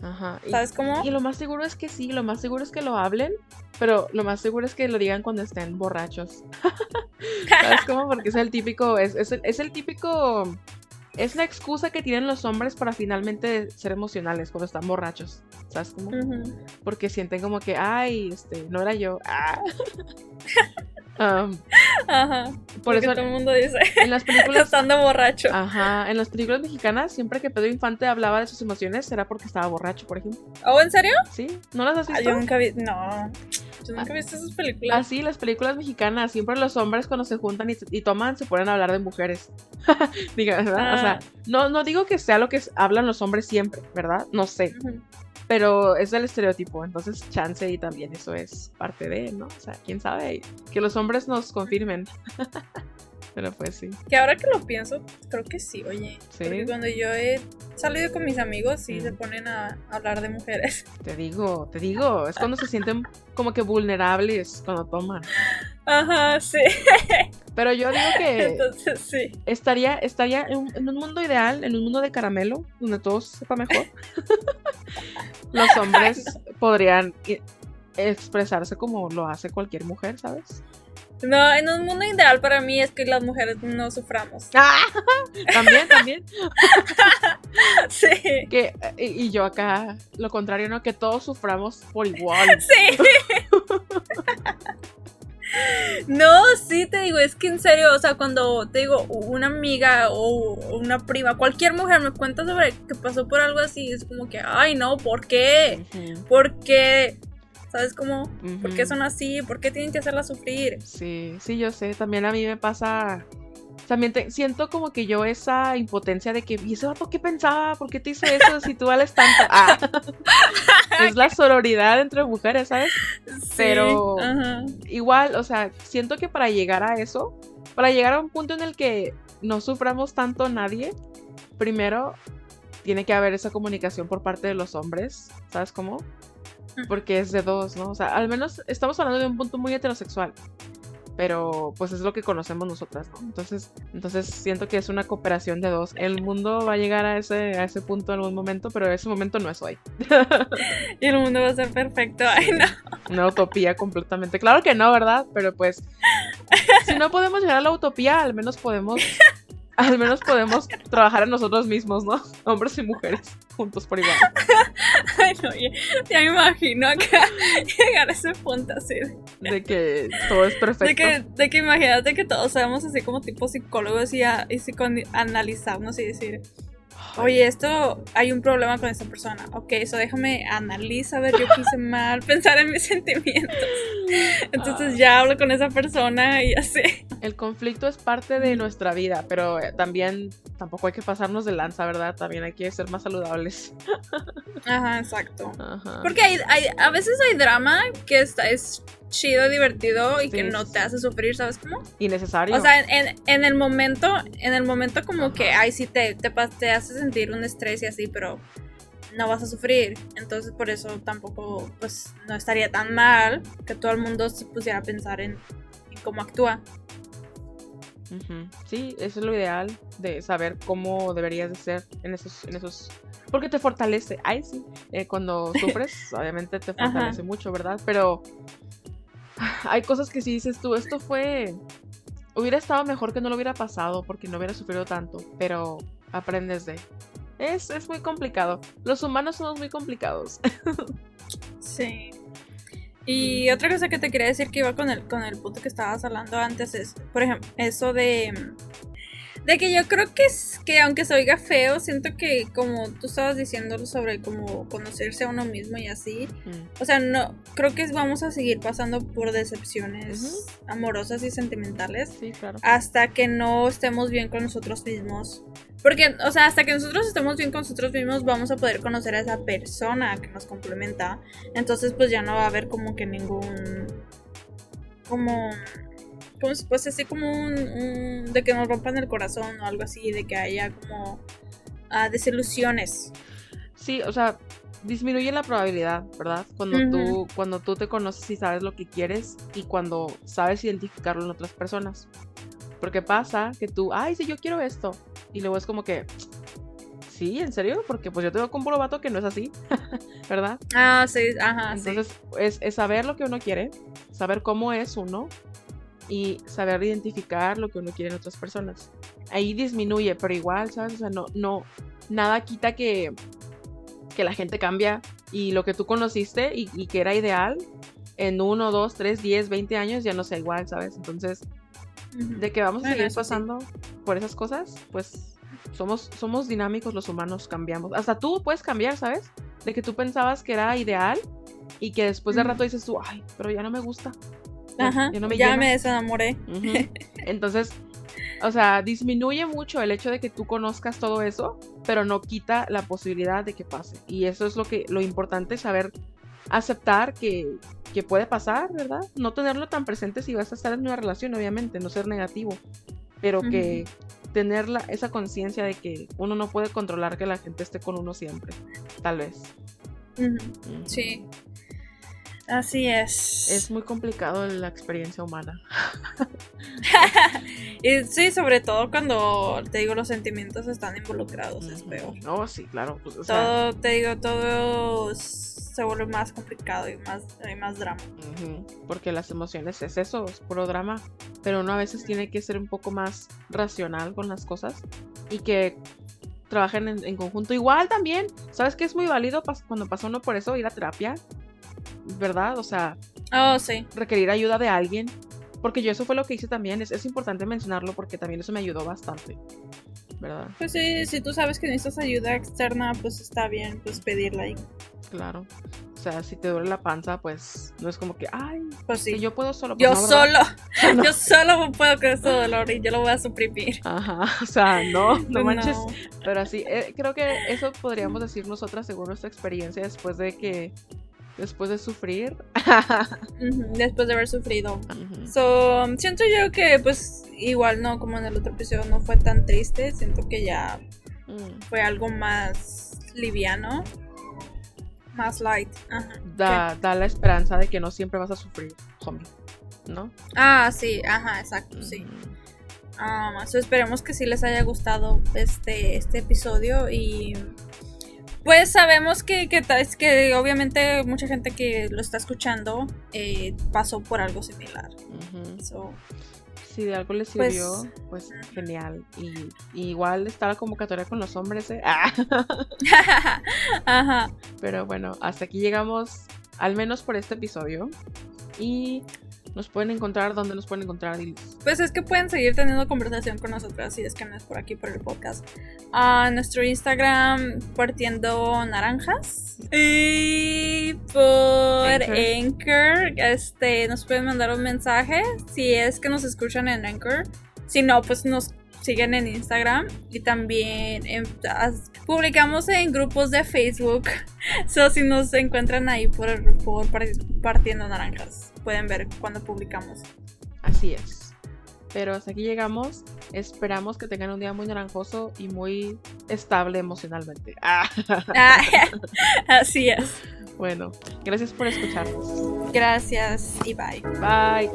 Speaker 1: Ajá.
Speaker 2: ¿Sabes cómo?
Speaker 1: Y lo más seguro es que sí, lo más seguro es que lo hablen, pero lo más seguro es que lo digan cuando estén borrachos. ¿Sabes cómo? Porque es el típico, es, es, el, es el típico es la excusa que tienen los hombres para finalmente ser emocionales cuando están borrachos. ¿Sabes cómo? Porque sienten como que, ay, este, no era yo. Ah.
Speaker 2: um, ajá.
Speaker 1: Por eso
Speaker 2: todo el mundo dice.
Speaker 1: En las películas.
Speaker 2: estando borracho.
Speaker 1: Ajá. En las películas mexicanas, siempre que Pedro Infante hablaba de sus emociones, era porque estaba borracho, por ejemplo.
Speaker 2: ¿Oh, en serio?
Speaker 1: Sí. ¿No las has visto?
Speaker 2: Ah, yo nunca vi. No. Yo nunca he visto esas películas.
Speaker 1: Ah, sí, las películas mexicanas. Siempre los hombres cuando se juntan y, y toman se ponen a hablar de mujeres. Diga, ¿verdad? O sea, no, no digo que sea lo que hablan los hombres siempre, ¿verdad? No sé. Pero es el estereotipo, entonces chance y también eso es parte de, ¿no? O sea, quién sabe, que los hombres nos confirmen. Pero pues sí.
Speaker 2: Que ahora que lo pienso, creo que sí, oye. ¿Sí? Porque cuando yo he salido con mis amigos, sí se ponen a hablar de mujeres.
Speaker 1: Te digo, te digo, es cuando se sienten como que vulnerables cuando toman.
Speaker 2: Ajá, sí.
Speaker 1: Pero yo digo que
Speaker 2: Entonces, sí.
Speaker 1: estaría, estaría en, un, en un mundo ideal, en un mundo de caramelo, donde todo sepa mejor. Los hombres podrían expresarse como lo hace cualquier mujer, ¿sabes?
Speaker 2: No, en un mundo ideal para mí es que las mujeres no suframos.
Speaker 1: Ah, también, también.
Speaker 2: sí.
Speaker 1: Que, y, y, yo acá, lo contrario, ¿no? Que todos suframos por igual.
Speaker 2: Sí. No, sí, te digo, es que en serio, o sea, cuando te digo, una amiga o una prima, cualquier mujer me cuenta sobre que pasó por algo así, es como que, ay, no, ¿por qué? Uh -huh. ¿Por qué? ¿Sabes cómo? Uh -huh. ¿Por qué son así? ¿Por qué tienen que hacerla sufrir?
Speaker 1: Sí, sí, yo sé. También a mí me pasa. También te, siento como que yo esa impotencia de que, ¿y ese vato qué pensaba? ¿Por qué te hizo eso si tú vales tanto? Ah. es la sororidad entre mujeres, ¿sabes?
Speaker 2: Sí,
Speaker 1: Pero
Speaker 2: uh -huh.
Speaker 1: igual, o sea, siento que para llegar a eso, para llegar a un punto en el que no suframos tanto nadie, primero tiene que haber esa comunicación por parte de los hombres, ¿sabes cómo? Porque es de dos, ¿no? O sea, al menos estamos hablando de un punto muy heterosexual. Pero pues es lo que conocemos nosotras, ¿no? Entonces, entonces siento que es una cooperación de dos. El mundo va a llegar a ese, a ese punto en algún momento, pero ese momento no es hoy.
Speaker 2: y el mundo va a ser perfecto. Ay, no.
Speaker 1: Una utopía completamente. Claro que no, ¿verdad? Pero pues, si no podemos llegar a la utopía, al menos podemos al menos podemos trabajar en nosotros mismos, ¿no? Hombres y mujeres, juntos por igual.
Speaker 2: Ay, no, ya, ya, me imagino acá llegar a ese punto así.
Speaker 1: De, que todo es perfecto.
Speaker 2: De que, de que imagínate que todos seamos así como tipo psicólogos y, a, y analizarnos y decir, Oye, esto hay un problema con esta persona. Ok, eso déjame analizar, a ver, yo quise mal, pensar en mis sentimientos. Entonces ya hablo con esa persona y así.
Speaker 1: El conflicto es parte de nuestra vida, pero eh, también tampoco hay que pasarnos de lanza, ¿verdad? También hay que ser más saludables.
Speaker 2: Ajá, exacto. Ajá. Porque hay, hay, a veces hay drama que está, es chido, divertido y sí, que no te hace sufrir, ¿sabes cómo?
Speaker 1: Innecesario.
Speaker 2: O sea, en, en el momento, en el momento como Ajá. que, ay, sí, te, te, te hace sentir un estrés y así, pero no vas a sufrir. Entonces por eso tampoco, pues, no estaría tan mal que todo el mundo se pusiera a pensar en, en cómo actúa.
Speaker 1: Uh -huh. Sí, eso es lo ideal de saber cómo deberías de ser en esos, en esos, porque te fortalece. Ay, sí. Eh, cuando sufres, obviamente te fortalece Ajá. mucho, ¿verdad? Pero hay cosas que si dices tú, esto fue, hubiera estado mejor que no lo hubiera pasado porque no hubiera sufrido tanto, pero aprendes de. Es, es muy complicado. Los humanos somos muy complicados.
Speaker 2: sí. Y otra cosa que te quería decir que iba con el, con el punto que estabas hablando antes es, por ejemplo, eso de de que yo creo que es que aunque se oiga feo, siento que como tú estabas diciendo sobre como conocerse a uno mismo y así, mm. o sea, no creo que vamos a seguir pasando por decepciones uh -huh. amorosas y sentimentales
Speaker 1: sí, claro.
Speaker 2: hasta que no estemos bien con nosotros mismos. Porque, o sea, hasta que nosotros estemos bien con nosotros mismos, vamos a poder conocer a esa persona que nos complementa. Entonces, pues ya no va a haber como que ningún. como como si fuese así como un, un, de que nos rompan el corazón o algo así, de que haya como uh, desilusiones.
Speaker 1: Sí, o sea, disminuye la probabilidad, ¿verdad? Cuando tú cuando tú te conoces y sabes lo que quieres y cuando sabes identificarlo en otras personas. Porque pasa que tú, ay, sí, yo quiero esto. Y luego es como que, sí, ¿en serio? Porque pues yo tengo con puro vato que no es así, ¿verdad?
Speaker 2: Ah, sí, ajá.
Speaker 1: Entonces, Es, es, saber lo que uno quiere, saber cómo es uno y saber identificar lo que uno quiere en otras personas. Ahí disminuye, pero igual, ¿sabes? O sea, no, no, nada quita que, que la gente cambia y lo que tú conociste y, y que era ideal en uno, dos, tres, diez, veinte años ya no sea igual, ¿sabes? Entonces, de que vamos a seguir pasando por esas cosas, pues somos, somos dinámicos los humanos, cambiamos. Hasta tú puedes cambiar, ¿sabes? De que tú pensabas que era ideal y que después de rato dices tú, ay, pero ya no me gusta.
Speaker 2: Ajá, ya, me, desenamoré.
Speaker 1: Entonces, o sea, disminuye mucho el hecho de que tú conozcas todo eso, pero no quita la posibilidad de que pase. Y eso es lo que lo importante saber aceptar que, que puede pasar, ¿verdad? No tenerlo tan presente si vas a estar en una relación, obviamente, no ser negativo, pero que tener esa conciencia de que uno no puede controlar que la gente esté con uno siempre, tal vez.
Speaker 2: Sí. Así es.
Speaker 1: Es muy complicado la experiencia humana.
Speaker 2: y sí, sobre todo cuando te digo los sentimientos están involucrados, es peor.
Speaker 1: No, sí, claro.
Speaker 2: Pues, todo, te digo, todo se vuelve más complicado y más, hay más drama.
Speaker 1: Porque las emociones es eso, es puro drama. Pero uno a veces tiene que ser un poco más racional con las cosas y que trabajen en, conjunto. Igual también, ¿sabes que es muy válido cuando pasa uno por eso ir a terapia? ¿Verdad? O sea,
Speaker 2: oh, sí.
Speaker 1: requerir ayuda de alguien. Porque yo eso fue lo que hice también. Es, es importante mencionarlo porque también eso me ayudó bastante. ¿Verdad?
Speaker 2: Pues sí, si tú sabes que necesitas ayuda externa, pues está bien, pues pedirla ahí.
Speaker 1: Claro. O sea, si te duele la panza, pues no es como que, ay,
Speaker 2: pues sí.
Speaker 1: yo puedo solo.
Speaker 2: Pues yo solo, yo solo puedo con ese dolor y yo lo voy a suprimir.
Speaker 1: Ajá, o sea, no, no manches. Pero así, eh, creo que eso podríamos decir nosotras según nuestra experiencia después de que después de sufrir.
Speaker 2: después de haber sufrido. so, siento yo que pues igual no como en el otro episodio no fue tan triste, siento que ya mm. fue algo más liviano. Más light.
Speaker 1: Da, da, la esperanza de que no siempre vas a sufrir, homie. ¿No?
Speaker 2: Ah, sí, ajá, exacto, sí. Um, esperemos que sí les haya gustado este, este episodio y pues sabemos que, que, que obviamente mucha gente que lo está escuchando eh, pasó por algo similar.
Speaker 1: si de algo les pues, sirvió, pues, genial. Y, igual está la convocatoria con los hombres, ¿eh? Ajá. Pero bueno, hasta aquí llegamos, al menos por este episodio. Y nos pueden encontrar, ¿dónde nos pueden encontrar?
Speaker 2: Pues es que pueden seguir teniendo conversación con nosotras si es que no es por aquí por el podcast. A nuestro Instagram partiendo naranjas. Y por Anchor. este, nos pueden mandar un mensaje si es que nos escuchan en Anchor. Si no, pues nos siguen en Instagram y también publicamos en grupos de Facebook. So, si nos encuentran ahí por, por partiendo naranjas pueden ver cuando publicamos.
Speaker 1: Así es. Pero hasta aquí llegamos. Esperamos que tengan un día muy naranjoso y muy estable emocionalmente. Ah.
Speaker 2: así es.
Speaker 1: Bueno, gracias por escucharnos.
Speaker 2: Gracias y bye.
Speaker 1: Bye.